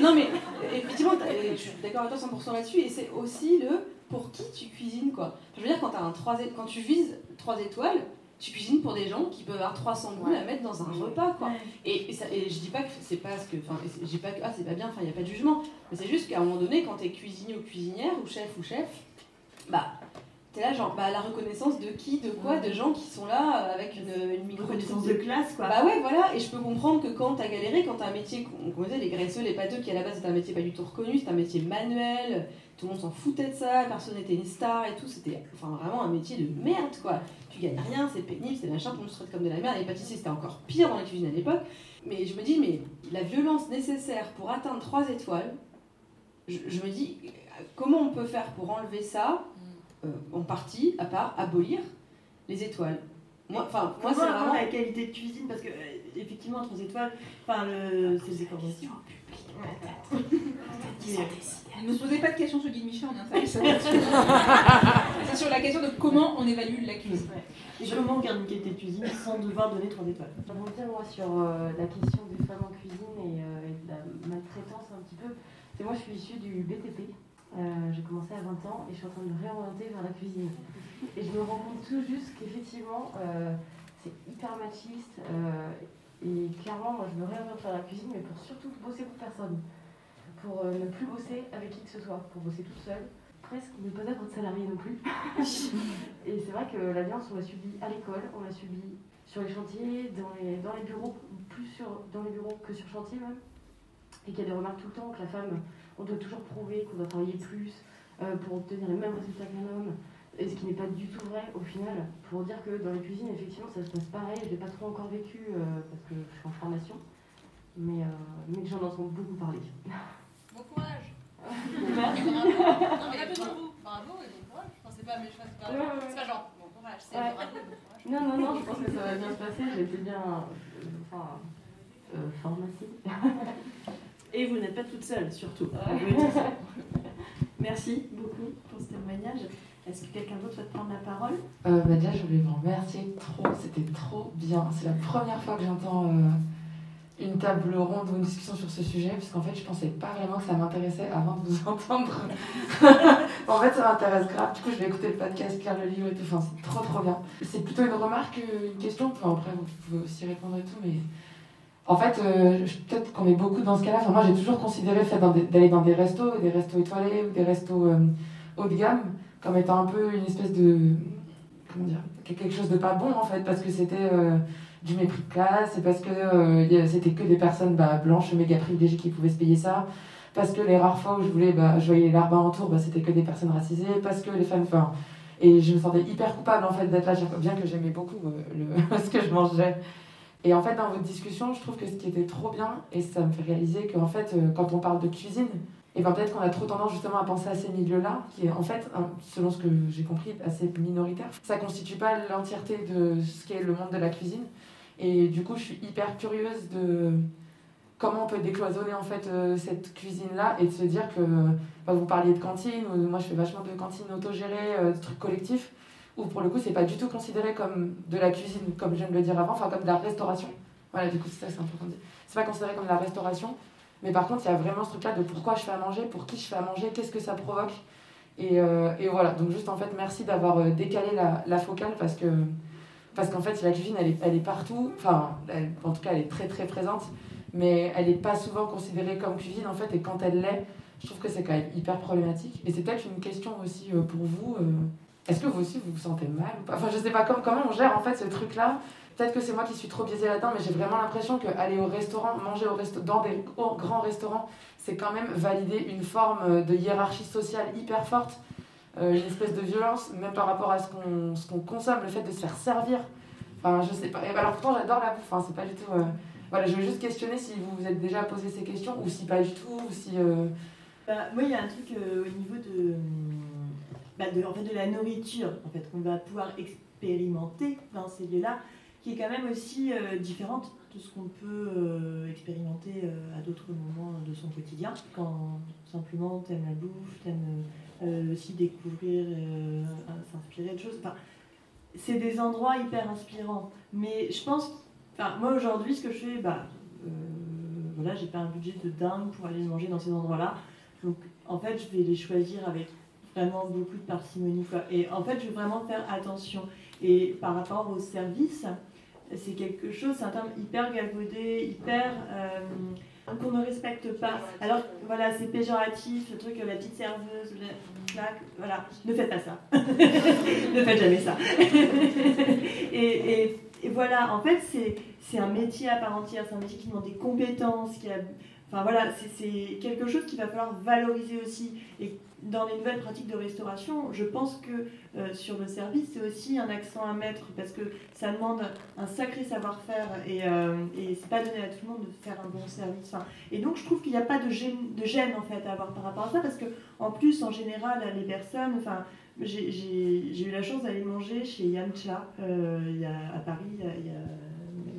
Non mais effectivement, je suis d'accord avec toi 100% là-dessus et c'est aussi le pour qui tu cuisines quoi. Je veux dire quand as un 3 quand tu vises 3 étoiles, tu cuisines pour des gens qui peuvent avoir 300 boules à mettre dans un repas quoi. Et, ça, et, je dis pas que c'est pas ce que enfin pas que ah c'est pas bien, enfin il y a pas de jugement, mais c'est juste qu'à un moment donné quand tu es cuisinier ou cuisinière ou chef ou chef, bah t'es là genre bah la reconnaissance de qui, de quoi, de gens qui sont là euh, avec une, une micro reconnaissance de classe quoi. Bah ouais voilà, et je peux comprendre que quand t'as galéré, quand t'as un métier, on disait les graisseux, les pâteux qui à la base c'est un métier pas du tout reconnu, c'est un métier manuel, tout le monde s'en foutait de ça, personne n'était une star et tout, c'était enfin vraiment un métier de merde quoi tu gagnes rien, c'est pénible, c'est machin, tout le monde se traite comme de la merde. Les pâtissiers, c'était encore pire dans la cuisine à l'époque. Mais je me dis, mais la violence nécessaire pour atteindre trois étoiles, je, me dis, comment on peut faire pour enlever ça, euh, en partie, à part abolir les étoiles? Moi, enfin, moi, c'est vraiment la qualité de cuisine parce que euh, effectivement, trois étoiles, enfin, le, c'est ne se posez pas de questions sur Guy Michelin, on est <laughs> C'est sur la question de comment on évalue la cuisine. Et comment on garde une qualité de cuisine sans devoir donner trois étoiles? Je reviens moi sur euh, la question des femmes en cuisine euh, et, de la maltraitance un petit peu. C'est moi je suis issue du BTP. Euh, j'ai commencé à 20 ans et je suis en train de me réorienter vers la cuisine. Et je me rends compte tout juste qu'effectivement c'est hyper machiste et clairement moi je me réoriente vers la cuisine mais pour surtout bosser pour personne pour euh, ne plus bosser avec qui que ce soit, pour bosser toute seule, presque ne pas être salarié non plus. <laughs> et c'est vrai que la violence, on l'a subi à l'école, on l'a subi sur les chantiers, dans les, dans les bureaux, plus sur, dans les bureaux que sur chantier même. Et qu'il y a des remarques tout le temps que la femme, on doit toujours prouver qu'on doit travailler plus euh, pour obtenir les mêmes résultats qu'un homme. Et ce qui n'est pas du tout vrai au final, pour dire que dans les cuisines, effectivement, ça se passe pareil. Je ne l'ai pas trop encore vécu euh, parce que je suis en formation, mais, mais que j'en entends beaucoup parler. Bon courage. Merci. Non, mais bravo. Bravo et bon courage. Enfin, c'est pas, mais c'est pas, c'est pas genre bon courage, c'est bravo bon courage. Non, non, non, je pense que ça va bien se passer. J'ai été bien euh, enfin, euh, formatée. Et vous n'êtes pas toute seule, surtout. Merci beaucoup pour ce témoignage. Est-ce que quelqu'un d'autre souhaite prendre la parole? Euh, bah je voulais vous remercier trop. C'était trop bien. C'est la première fois que j'entends. Euh, une table ronde ou une discussion sur ce sujet, parce qu'en fait, je pensais pas vraiment que ça m'intéressait avant de vous <laughs> entendre. <laughs> en fait, ça m'intéresse grave. Du coup, je vais écouter le podcast, lire le livre et tout. Enfin, c'est trop, trop bien. C'est plutôt une remarque, une question. Enfin, après, vous pouvez aussi répondre et tout, mais. En fait, euh, peut-être qu'on est beaucoup dans ce cas-là. Enfin, moi, j'ai toujours considéré le fait d'aller dans des restos, des restos étoilés ou des restos euh, haut de gamme, comme étant un peu une espèce de. Comment dire Quelque chose de pas bon, en fait, parce que c'était. Euh, du mépris de classe, c'est parce que euh, c'était que des personnes bah, blanches, méga privilégiées qui pouvaient se payer ça, parce que les rares fois où je voulais, bah, je voyais les larbins autour, bah, c'était que des personnes racisées, parce que les femmes, enfin, et je me sentais hyper coupable en fait d'être là, bien que j'aimais beaucoup euh, <laughs> ce que je mangeais. Et en fait, dans votre discussion, je trouve que ce qui était trop bien, et ça me fait réaliser qu'en fait, quand on parle de cuisine, et ben peut-être qu'on a trop tendance justement à penser à ces milieux-là, qui est en fait, selon ce que j'ai compris, assez minoritaire. Ça constitue pas l'entièreté de ce qu'est le monde de la cuisine. Et du coup, je suis hyper curieuse de comment on peut décloisonner en fait euh, cette cuisine-là et de se dire que bah, vous parliez de cantine, moi je fais vachement de cantine autogérée, euh, de trucs collectifs, où pour le coup c'est pas du tout considéré comme de la cuisine, comme je viens de le dire avant, enfin comme de la restauration. Voilà, du coup c'est ça c'est important de dire. C'est pas considéré comme de la restauration, mais par contre il y a vraiment ce truc-là de pourquoi je fais à manger, pour qui je fais à manger, qu'est-ce que ça provoque. Et, et, voilà, donc juste en fait, merci d'avoir décalé la, la, focale parce que parce qu'en fait, la cuisine, elle est, elle est partout, enfin, en tout cas, elle est très très présente, mais elle n'est pas souvent considérée comme cuisine en fait, et quand elle l'est, je trouve que c'est quand même hyper problématique. Et c'est peut-être une question aussi pour vous. Est-ce que vous aussi vous vous sentez mal ou pas? Enfin, je sais pas comment, comment on gère en fait ce truc-là? Peut-être que c'est moi qui suis trop biaisée là-dedans, mais j'ai vraiment l'impression qu'aller au restaurant, manger au resto dans des grands restaurants, c'est quand même valider une forme euh, de hiérarchie sociale hyper forte, euh, une espèce de violence, même par rapport à ce qu'on consomme, le fait de se faire servir. Enfin, je sais pas. alors pourtant, j'adore la bouffe, hein, c'est pas du tout. Euh, voilà, je veux juste questionner si vous vous êtes déjà posé ces questions, ou si pas du tout, ou si. Bah, moi, il y a un truc au niveau de, bah, de, en fait, de la nourriture, en fait, qu'on va pouvoir expérimenter dans ces lieux-là qui est quand même aussi euh, différente de ce qu'on peut euh, expérimenter euh, à d'autres moments de son quotidien. Quand simplement tu aimes la bouffe, tu aimes aussi découvrir, s'inspirer de choses. Enfin, c'est des endroits hyper inspirants. Mais je pense, enfin, moi aujourd'hui, ce que je fais, bah, voilà, j'ai pas un budget de dingue pour aller manger dans ces endroits-là. Donc en fait, je vais les choisir avec vraiment beaucoup de parcimonie. Et en fait, je vais vraiment faire attention. Et par rapport au service, c'est quelque chose, c'est un terme hyper galvaudé, hyper. Euh, qu'on ne respecte pas. Alors voilà, c'est péjoratif, le truc, la petite serveuse, voilà, ne faites pas ça. <laughs> ne faites jamais ça. <laughs> et, voilà, en fait, c'est un métier à part entière, c'est un métier qui demande des compétences, qui a, enfin voilà, c'est quelque chose qu'il va falloir valoriser aussi. Dans les nouvelles pratiques de restauration, je pense que euh, sur le service, c'est aussi un accent à mettre parce que ça demande un sacré savoir-faire et, euh, et c'est pas donné à tout le monde de faire un bon service. et donc, je trouve qu'il n'y a pas de gêne, en fait à avoir par rapport à ça parce que en plus, en général, les personnes, enfin, j'ai eu la chance d'aller manger chez Yamcha euh, à Paris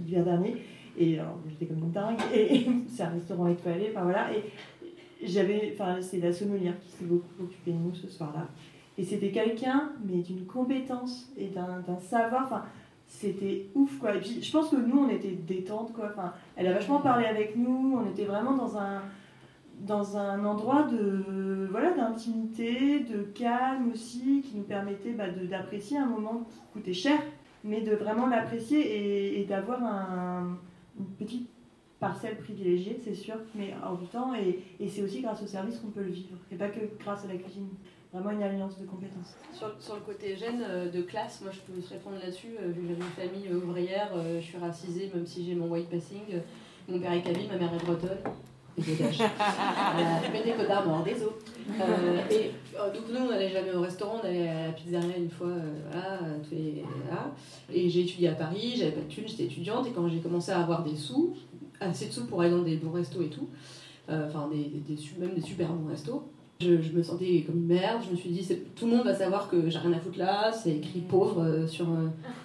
l'hiver dernier. Et alors, j'étais comme une dingue. Et <laughs> c'est un restaurant étoilé, enfin voilà. Et, j'avais, enfin, c'est la sommelière qui s'est beaucoup occupée de nous ce soir-là. Et c'était quelqu'un, mais d'une compétence et d'un, savoir. Enfin, c'était ouf, quoi. Et puis, je pense que nous, on était détente, quoi. Enfin, elle a vachement parlé avec nous. On était vraiment dans un, dans un endroit de, voilà, d'intimité, de calme aussi, qui nous permettait bah, d'apprécier un moment qui coûtait cher, mais de vraiment l'apprécier et, d'avoir un, une petite parcelle privilégiée, c'est sûr, mais hors du temps. Et, et c'est aussi grâce au service qu'on peut le vivre, et pas que grâce à la cuisine. Vraiment une alliance de compétences. Sur, sur le côté gêne euh, de classe, moi je peux te répondre là-dessus. Euh, vu que j'ai une famille euh, ouvrière, je suis racisée, même si j'ai mon white passing. Mon père est kabyle, ma mère est bretonne. Et dégage. <laughs> euh, des codards mort des os. et donc nous, on n'allait jamais au restaurant, on allait à la pizzeria une fois, voilà, tous les, Et j'ai étudié à Paris, j'avais pas de thunes, j'étais étudiante, et quand j'ai commencé à avoir des sous, assez de sous pour aller dans des bons restos et tout, euh, enfin des, des, même des super bons restos. Je, je, me sentais comme une merde, je me suis dit, tout le monde va savoir que j'ai rien à foutre là, c'est écrit pauvre euh, sur.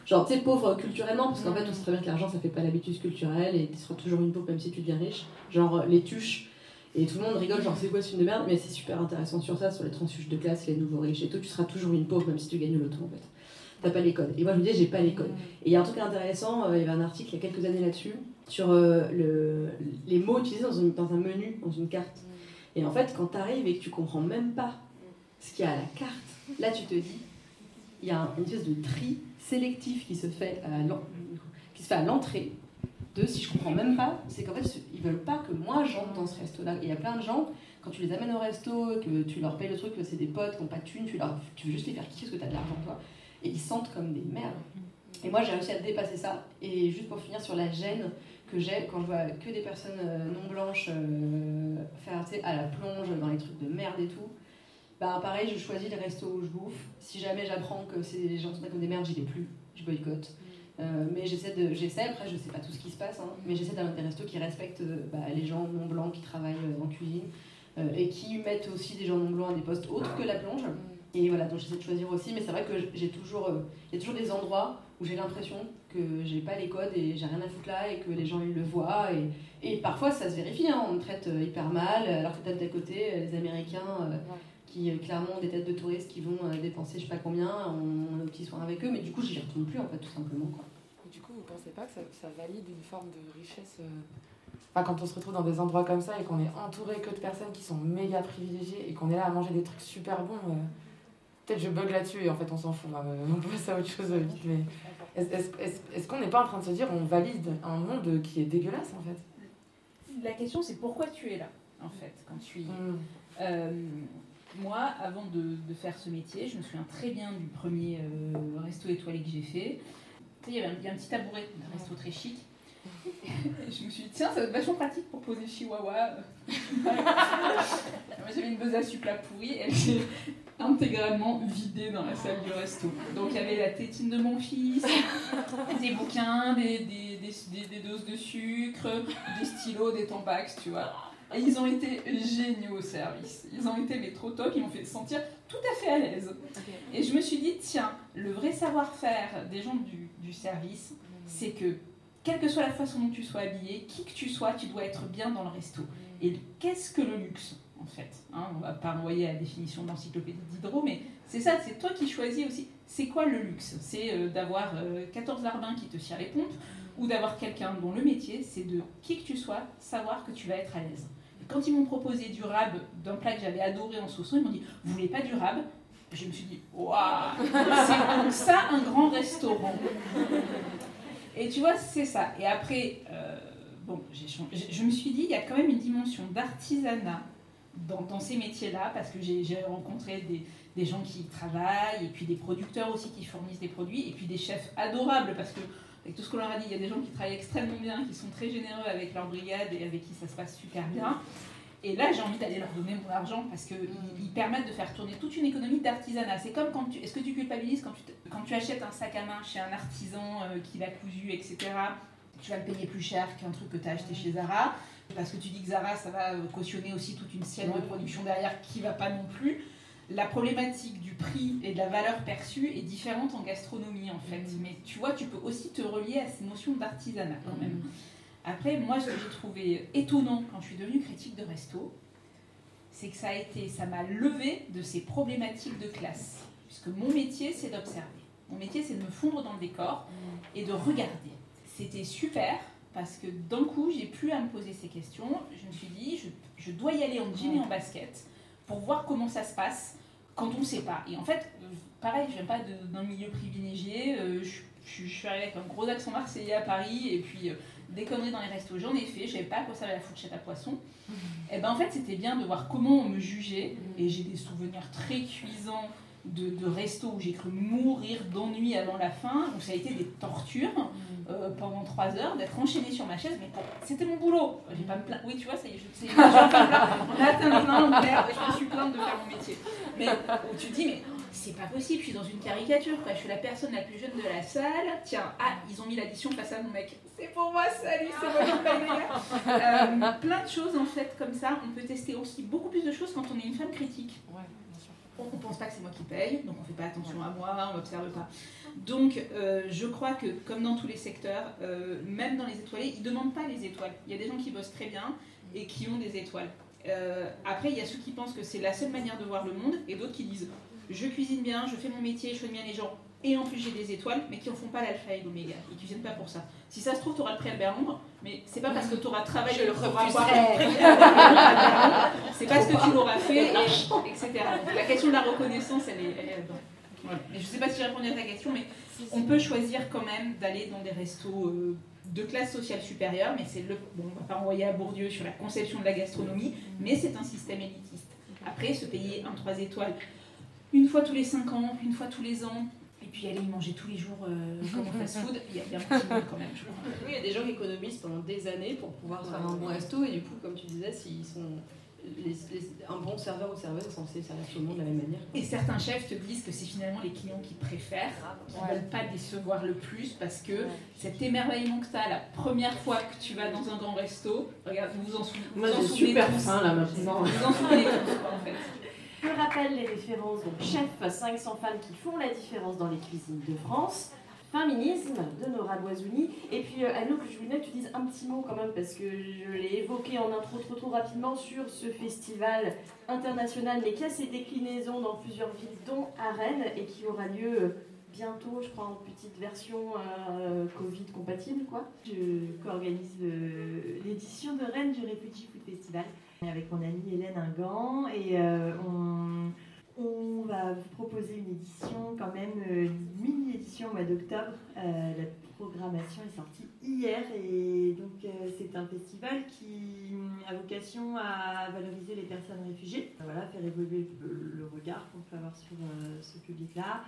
genre, tu sais, pauvre culturellement, parce qu'en fait, on sait très bien que l'argent ça fait pas l'habitude culturelle et tu seras toujours une pauvre même si tu deviens riche. Genre, les tuches. Et tout le monde rigole, genre, c'est quoi ce film de merde, mais c'est super intéressant sur ça, sur les transfuges de classe, les nouveaux riches et tout, tu seras toujours une pauvre même si tu gagnes le en fait. T'as pas les codes. Et moi, je me disais, j'ai pas les codes. Et il y a un truc intéressant, euh, il y avait un article il y a quelques années là-dessus, sur euh, le, les mots utilisés dans, dans, un menu, dans une carte. Mm. Et en fait, quand tu arrives et que tu comprends même pas ce qu'il y a à la carte, là tu te dis, il y a une espèce de tri sélectif qui se fait à qui se fait à l'entrée de si je comprends même pas, c'est qu'en fait ils veulent pas que moi j'entre dans ce resto-là. Il y a plein de gens, quand tu les amènes au resto, que tu leur payes le truc, que c'est des potes qui n'ont pas de thunes, tu, leur, tu veux juste les faire kiffer parce que tu as de l'argent toi. Et ils sentent comme des merdes. Et moi j'ai réussi à dépasser ça. Et juste pour finir sur la gêne, que j'ai quand je vois que des personnes euh, non blanches euh, faire à la plonge dans les trucs de merde et tout. Bah pareil, je choisis les restos où je bouffe. Si jamais j'apprends que ces gens sont comme des merdes, j'y vais plus, je boycotte. Euh, mais j'essaie de, j'essaie, après je sais pas tout ce qui se passe, hein, mais j'essaie d'avoir des restos qui respectent bah, les gens non blancs qui travaillent en cuisine et qui mettent aussi des gens non blancs à des postes autres que la plonge. Et voilà, donc j'essaie de choisir aussi, mais c'est vrai que j'ai toujours, il y a toujours des endroits où j'ai l'impression que j'ai pas les codes et j'ai rien à foutre là et que les gens ils le voient et, et parfois ça se vérifie, hein, on me traite euh, hyper mal alors que d'un côté les Américains euh, qui euh, clairement ont des têtes de touristes qui vont dépenser je sais pas combien, on, a des petits soins avec eux mais du coup j'y retourne plus en fait tout simplement quoi. du coup vous pensez pas que ça, ça valide une forme de richesse Enfin, quand on se retrouve dans des endroits comme ça et qu'on est entouré que de personnes qui sont méga privilégiées et qu'on est là à manger des trucs super bons, euh, peut-être je bug là-dessus et en fait on s'en fout. hein, euh, on passe à autre chose vite. Mais est-ce qu'on n'est pas en train de se dire on valide un monde qui est dégueulasse en fait? La question, c'est pourquoi tu es là, en fait, quand tu y es? Mm. Euh, moi, avant de, de faire ce métier, je me souviens très bien du premier euh, resto étoilé que j'ai fait. Tu sais, il y avait un, il y a un petit tabouret, un resto très chic. Et je me suis dit, tiens, ça va être vachement pratique pour poser chihuahua. <laughs> J'avais une besace supla pourrie, elle s'est intégralement vidée dans la salle du resto. Donc il y avait la tétine de mon fils, des bouquins, des, des, des, des- des doses de sucre, des stylos, des tampax, tu vois. Et ils ont été géniaux au service. Ils ont été mais trop top, ils m'ont fait sentir tout à fait à l'aise. Et je me suis dit, tiens, le vrai savoir-faire des gens du, du service, c'est que, quelle que soit la façon dont tu sois habillé, qui que tu sois, tu dois être bien dans le resto. Et qu'est-ce que le luxe, en fait hein On va pas envoyer la définition de l'encyclopédie d'Hydro, mais c'est ça, c'est toi qui choisis aussi. C'est quoi le luxe? C'est euh, d'avoir euh, 14 larbins qui te cirent les pompes, ou d'avoir quelqu'un dont le métier, c'est de, qui que tu sois, savoir que tu vas être à l'aise. Quand ils m'ont proposé du rab d'un plat que j'avais adoré en saucisson, ils m'ont dit, vous voulez pas du rab? Je me suis dit, waouh, c'est donc ça un grand restaurant. Et tu vois, c'est ça. Et après, euh, bon, je me suis dit, il y a quand même une dimension d'artisanat dans, ces métiers-là, parce que j'ai rencontré des, gens qui travaillent, et puis des producteurs aussi qui fournissent des produits, et puis des chefs adorables, parce que avec tout ce qu'on leur a dit, il y a des gens qui travaillent extrêmement bien, qui sont très généreux avec leur brigade et avec qui ça se passe super bien. Et là, j'ai envie d'aller leur donner mon argent parce qu'ils ils permettent de faire tourner toute une économie d'artisanat. C'est comme quand tu. Est-ce que tu culpabilises quand tu, te- quand tu achètes un sac à main chez un artisan euh, qui l'a cousu, etc. Tu vas le payer plus cher qu'un truc que tu as acheté chez Zara parce que tu dis que Zara, ça va euh, cautionner aussi toute une chaîne de production derrière qui va pas non plus. La problématique du prix et de la valeur perçue est différente en gastronomie en fait. Mais tu vois, tu peux aussi te relier à ces notions d'artisanat quand même. Après, moi, ce que j'ai trouvé étonnant quand je suis devenue critique de resto, c'est que ça a été, ça m'a levé de ces problématiques de classe. Puisque mon métier, c'est d'observer. Mon métier, c'est de me fondre dans le décor et de regarder. C'était super parce que d'un coup, j'ai plus à me poser ces questions. Je me suis dit, je, je dois y aller en jean et en basket pour voir comment ça se passe quand on ne sait pas. Et en fait, euh, pareil, je viens pas d'un milieu privilégié. euh, je, je- je suis arrivée avec un gros accent marseillais à Paris et puis euh, des conneries dans les restos, j'en ai fait. Je savais pas quoi la fourchette à poisson. <laughs> Et ben en fait, c'était bien de voir comment on me jugeait. Et j'ai des souvenirs très cuisants de, de restos où j'ai cru mourir d'ennui avant la fin, où ça a été des tortures euh, pendant trois heures, d'être enchaînée sur ma chaise. Mais bon, c'était mon boulot. Je vais pas me plaindre. Oui, tu vois, ça y est, je sais. je pas me maintenant, je suis plainte de faire mon métier. Mais où tu te dis, mais c'est pas possible, je suis dans une caricature, quoi. Je suis la personne la plus jeune de la salle. Tiens, ah, ils ont mis l'addition face à mon mec. C'est pour moi, salut, c'est moi. Euh, plein de choses en fait comme ça. On peut tester aussi beaucoup plus de choses quand on est une femme critique. On ne pense pas que c'est moi qui paye, donc on ne fait pas attention à moi, on n'observe pas. Donc euh, je crois que comme dans tous les secteurs, euh, même dans les étoilés, ils demandent pas les étoiles. Il y a des gens qui bossent très bien et qui ont des étoiles. Euh, après, il y a ceux qui pensent que c'est la seule manière de voir le monde et d'autres qui disent je cuisine bien, je fais mon métier, je soigne bien les gens et en plus j'ai des étoiles, mais qui en font pas l'alpha et l'oméga. Ils cuisinent pas pour ça. Si ça se trouve, tu auras le prix Albert Londres, mais c'est pas parce que tu auras travaillé Je le <laughs> c'est parce que tu l'auras fait, et- etc. Donc, la question de la reconnaissance, elle est, elle est là-dedans. Je sais pas si j'ai répondu à ta question, mais on peut choisir quand même d'aller dans des restos euh, de classe sociale supérieure, mais c'est le. Bon, on va pas envoyer à Bourdieu sur la conception de la gastronomie, mais c'est un système élitiste. Après, se payer un 3 étoiles une fois tous les 5 ans, une fois tous les ans, et puis aller y manger tous les jours euh, <laughs> comme en fast-food, il y a bien un petit monde quand même, je crois. Oui, il y a des gens qui économisent pendant des années pour pouvoir faire un bon resto et du coup, comme tu disais, s'ils sont les- les- un bon serveur ou serveuse est censé servir tout le monde de la même manière. Et certains chefs te disent que c'est finalement les clients qui préfèrent, qui ne veulent pas décevoir le plus parce que cet émerveillement que tu as la première fois que tu vas dans un grand resto, regarde, vous vous en, sou- vous Moi, en j'ai souvenez super tous. faim, là, maintenant. Vous vous en souvenez tous, quoi, en fait. Je rappelle les références, donc chef 500 femmes qui font la différence dans les cuisines de France, féminisme de Nora Boisouni, et puis euh, Anno, que je voulais que tu dises un petit mot quand même, parce que je l'ai évoqué en intro trop trop rapidement sur ce festival international, mais qui a ses déclinaisons dans plusieurs villes, dont à Rennes, et qui aura lieu euh, bientôt, je crois, en petite version euh, Covid compatible. Quoi. Je co-organise l'édition de Rennes du Refugee Food Festival avec mon amie Hélène Ingan et euh, on, va vous proposer une édition quand même, euh, une mini-édition au mois d'octobre. la programmation est sortie hier et donc c'est un festival qui a vocation à valoriser les personnes réfugiées, voilà, faire évoluer le regard qu'on peut avoir sur ce public-là.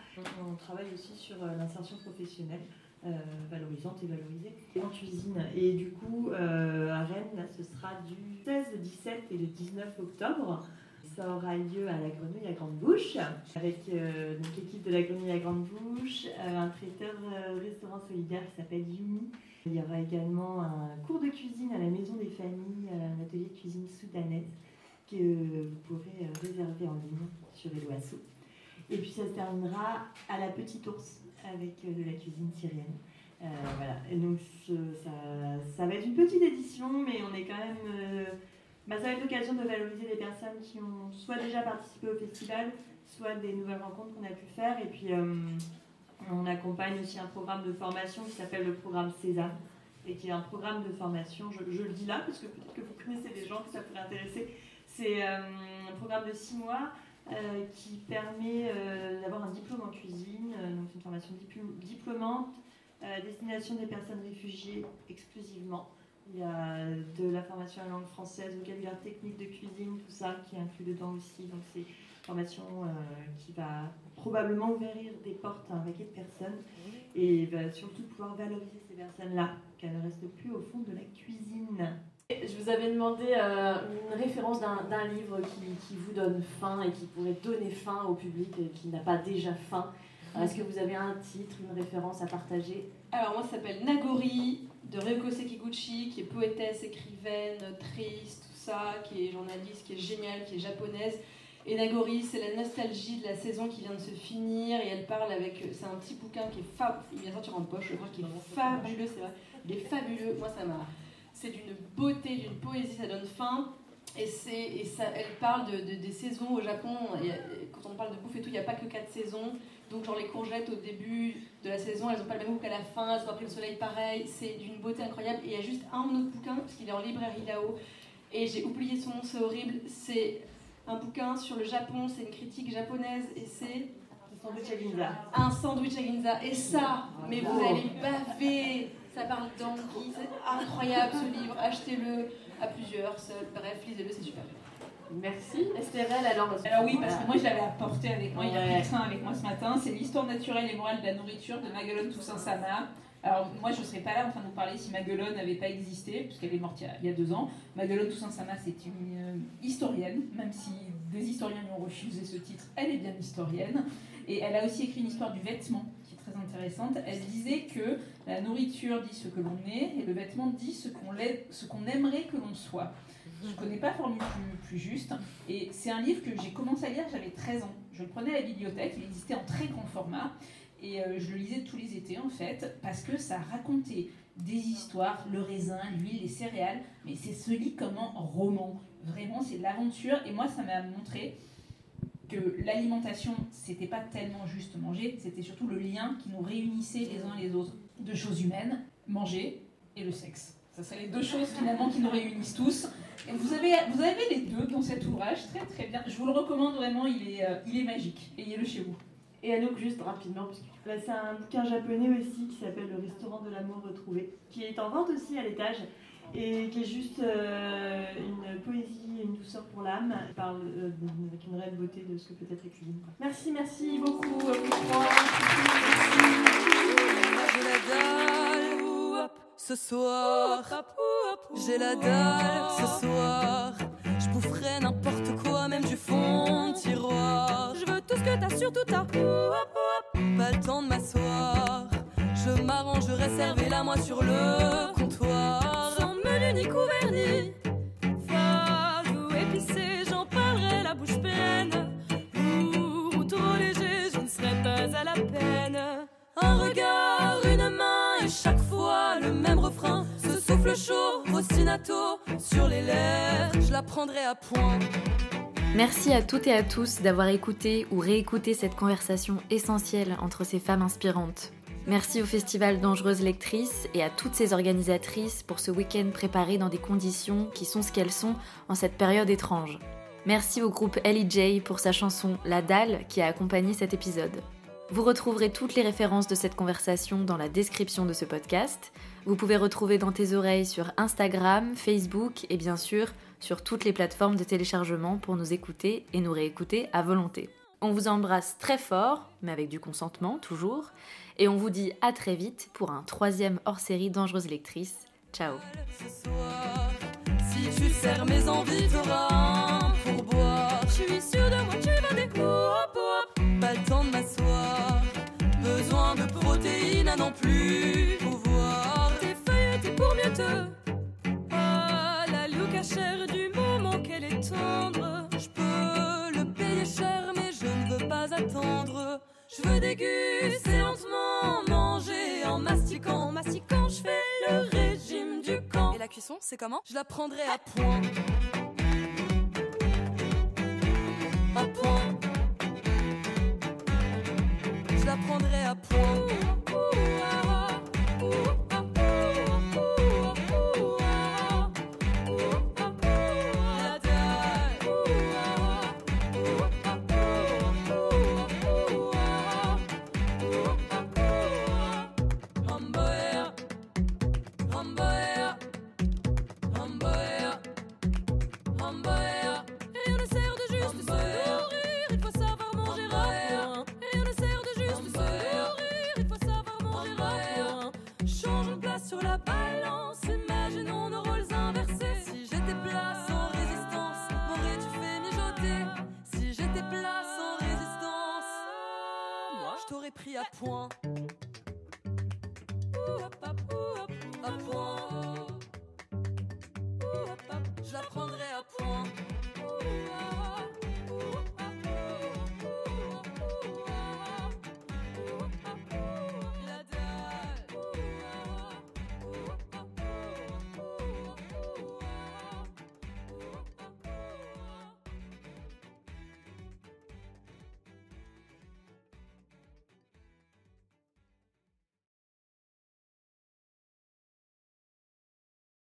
On travaille aussi sur l'insertion professionnelle. Euh, valorisante et valorisée en cuisine. Et du coup, euh, à Rennes, ce sera du 16, le 17 et le 19 octobre. Ça aura lieu à la Grenouille à Grande Bouche, avec euh, l'équipe de la Grenouille à Grande Bouche, un traiteur restaurant solidaire qui s'appelle Yumi. Il y aura également un cours de cuisine à la Maison des Familles, un atelier de cuisine soudanaise que vous pourrez réserver en ligne sur les loiseaux. Et puis ça se terminera à la Petite Ours avec euh, de la cuisine syrienne. Euh, voilà. Et donc ça, va être une petite édition, mais on est quand même. Euh, bah, ça va être l'occasion de valoriser les personnes qui ont soit déjà participé au festival, soit des nouvelles rencontres qu'on a pu faire. Et puis on accompagne aussi un programme de formation qui s'appelle le programme César et qui est un programme de formation, je, je, le dis là parce que peut-être que vous connaissez des gens que ça pourrait intéresser. C'est un programme de six mois euh, qui permet euh, d'avoir un diplôme en cuisine, euh, donc une formation diplômante, destination des personnes réfugiées exclusivement. Il y a de la formation en langue française, vocabulaire technique de cuisine, tout ça qui est inclus dedans aussi. Donc c'est une formation qui va probablement ouvrir des portes à un paquet de personnes et va surtout pouvoir valoriser ces personnes-là, qu'elles ne restent plus au fond de la cuisine. Je vous avais demandé euh, une référence d'un livre qui, vous donne faim et qui pourrait donner faim au public et qui n'a pas déjà faim. Est-ce que vous avez un titre, une référence à partager? Alors moi ça s'appelle Nagori de Ryoko Sekiguchi, qui est poétesse, écrivaine, triste, tout ça, qui est journaliste, qui est géniale, qui est japonaise. Et Nagori, c'est la nostalgie de la saison qui vient de se finir et elle parle avec. C'est un petit bouquin qui est fabuleux, il vient sortir en poche, je crois, qui est fabuleux, c'est vrai. Il est fabuleux, moi ça m'a c'est d'une beauté, d'une poésie, ça donne faim. Et, et ça, elle parle de, des saisons au Japon. quand on parle de bouffe et tout, il n'y a pas que quatre saisons. Donc, genre les courgettes au début de la saison, elles n'ont pas le même goût qu'à la fin, elles ont pris le soleil pareil. C'est d'une beauté incroyable. Et il y a juste un autre bouquin, parce qu'il est en librairie là-haut. Et j'ai oublié son nom, c'est horrible. C'est un bouquin sur le Japon, c'est une critique japonaise. Et c'est. Un sandwich à Ginza. Un sandwich à Ginza. Et ça, mais vous allez baver ça parle d'Anguille, c'est incroyable ce livre, achetez-le à plusieurs, seul, bref, lisez-le, c'est super. Merci. Estérelle, alors Alors oui, parce que moi je l'avais apporté avec moi, il a pris le train avec moi ce matin. C'est l'histoire naturelle et morale de la nourriture de Maguelone Toussaint Sama. Alors moi je ne serais pas là en train de vous parler si Maguelone n'avait pas existé, puisqu'elle est morte il y, a, deux ans. Maguelone Toussaint Sama c'est une euh, historienne, même si des historiens lui ont refusé ce titre, elle est bien historienne. Et elle a aussi écrit une histoire du vêtement très intéressante. Elle disait que la nourriture dit ce que l'on est et le vêtement dit ce qu'on aimerait que l'on soit. Je ne connais pas formule plus, juste. Et c'est un livre que j'ai commencé à lire, j'avais 13 ans. Je le prenais à la bibliothèque, il existait en très grand format. Et euh, je le lisais tous les étés en fait, parce que ça racontait des histoires, le raisin, l'huile, les céréales, mais c'est ce lit comme un roman. Vraiment, c'est de l'aventure. Et moi, ça m'a montré que l'alimentation, c'était pas tellement juste manger, c'était surtout le lien qui nous réunissait les uns les autres. Deux choses humaines, manger et le sexe. Ça, c'est les deux choses finalement qui nous réunissent tous. Et vous avez, vous avez les deux dans cet ouvrage, très très bien. Je vous le recommande vraiment, il est, euh, il est magique. Ayez-le chez vous. Et Anouk, juste rapidement, c'est un bouquin japonais aussi qui s'appelle Le restaurant de l'amour retrouvé, qui est en vente aussi à l'étage et qui est juste euh, une poésie et une douceur pour l'âme. Elle parle euh, avec une réelle beauté de ce que peut être la cuisine. Merci, merci beaucoup à vous trois. J'ai la dalle ce soir. J'ai la dalle ce soir. Je boufferai n'importe quoi, même du fond de tiroir. Je veux tout ce que t'as, surtout t'as. Pas le temps de m'asseoir. Je m'arrangerai, servez la moi sur le comptoir ni couvert ni ou épicé, j'en parlerai la bouche pleine. ou trop léger, je ne serai pas à la peine. Un regard, une main et chaque fois le même refrain. Ce souffle chaud, ostinato sur les lèvres, je la prendrai à point. Merci à toutes et à tous d'avoir écouté ou réécouté cette conversation essentielle entre ces femmes inspirantes. Merci au Festival Dangereuse Lectrice et à toutes ces organisatrices pour ce week-end préparé dans des conditions qui sont ce qu'elles sont en cette période étrange. Merci au groupe Ellie pour sa chanson La Dalle qui a accompagné cet épisode. Vous retrouverez toutes les références de cette conversation dans la description de ce podcast. Vous pouvez retrouver dans tes oreilles sur Instagram, Facebook et bien sûr sur toutes les plateformes de téléchargement pour nous écouter et nous réécouter à volonté. On vous embrasse très fort, mais avec du consentement toujours, et on vous dit à très vite pour un troisième hors-série Dangereuse Lectrice. Ciao Si tu sers mes envies, pour boire. Je suis sûre de moi, tu vas des Pas le temps de. Besoin de protéines à non plus pouvoir. Tes feuilles étaient pour mieux te. Ah, la loup cachère Je veux déguster lentement, manger en mastiquant, mastiquant, je fais le régime du camp. Et la cuisson, c'est comment Je la prendrai à point. À point. Je la prendrai à point. T'aurais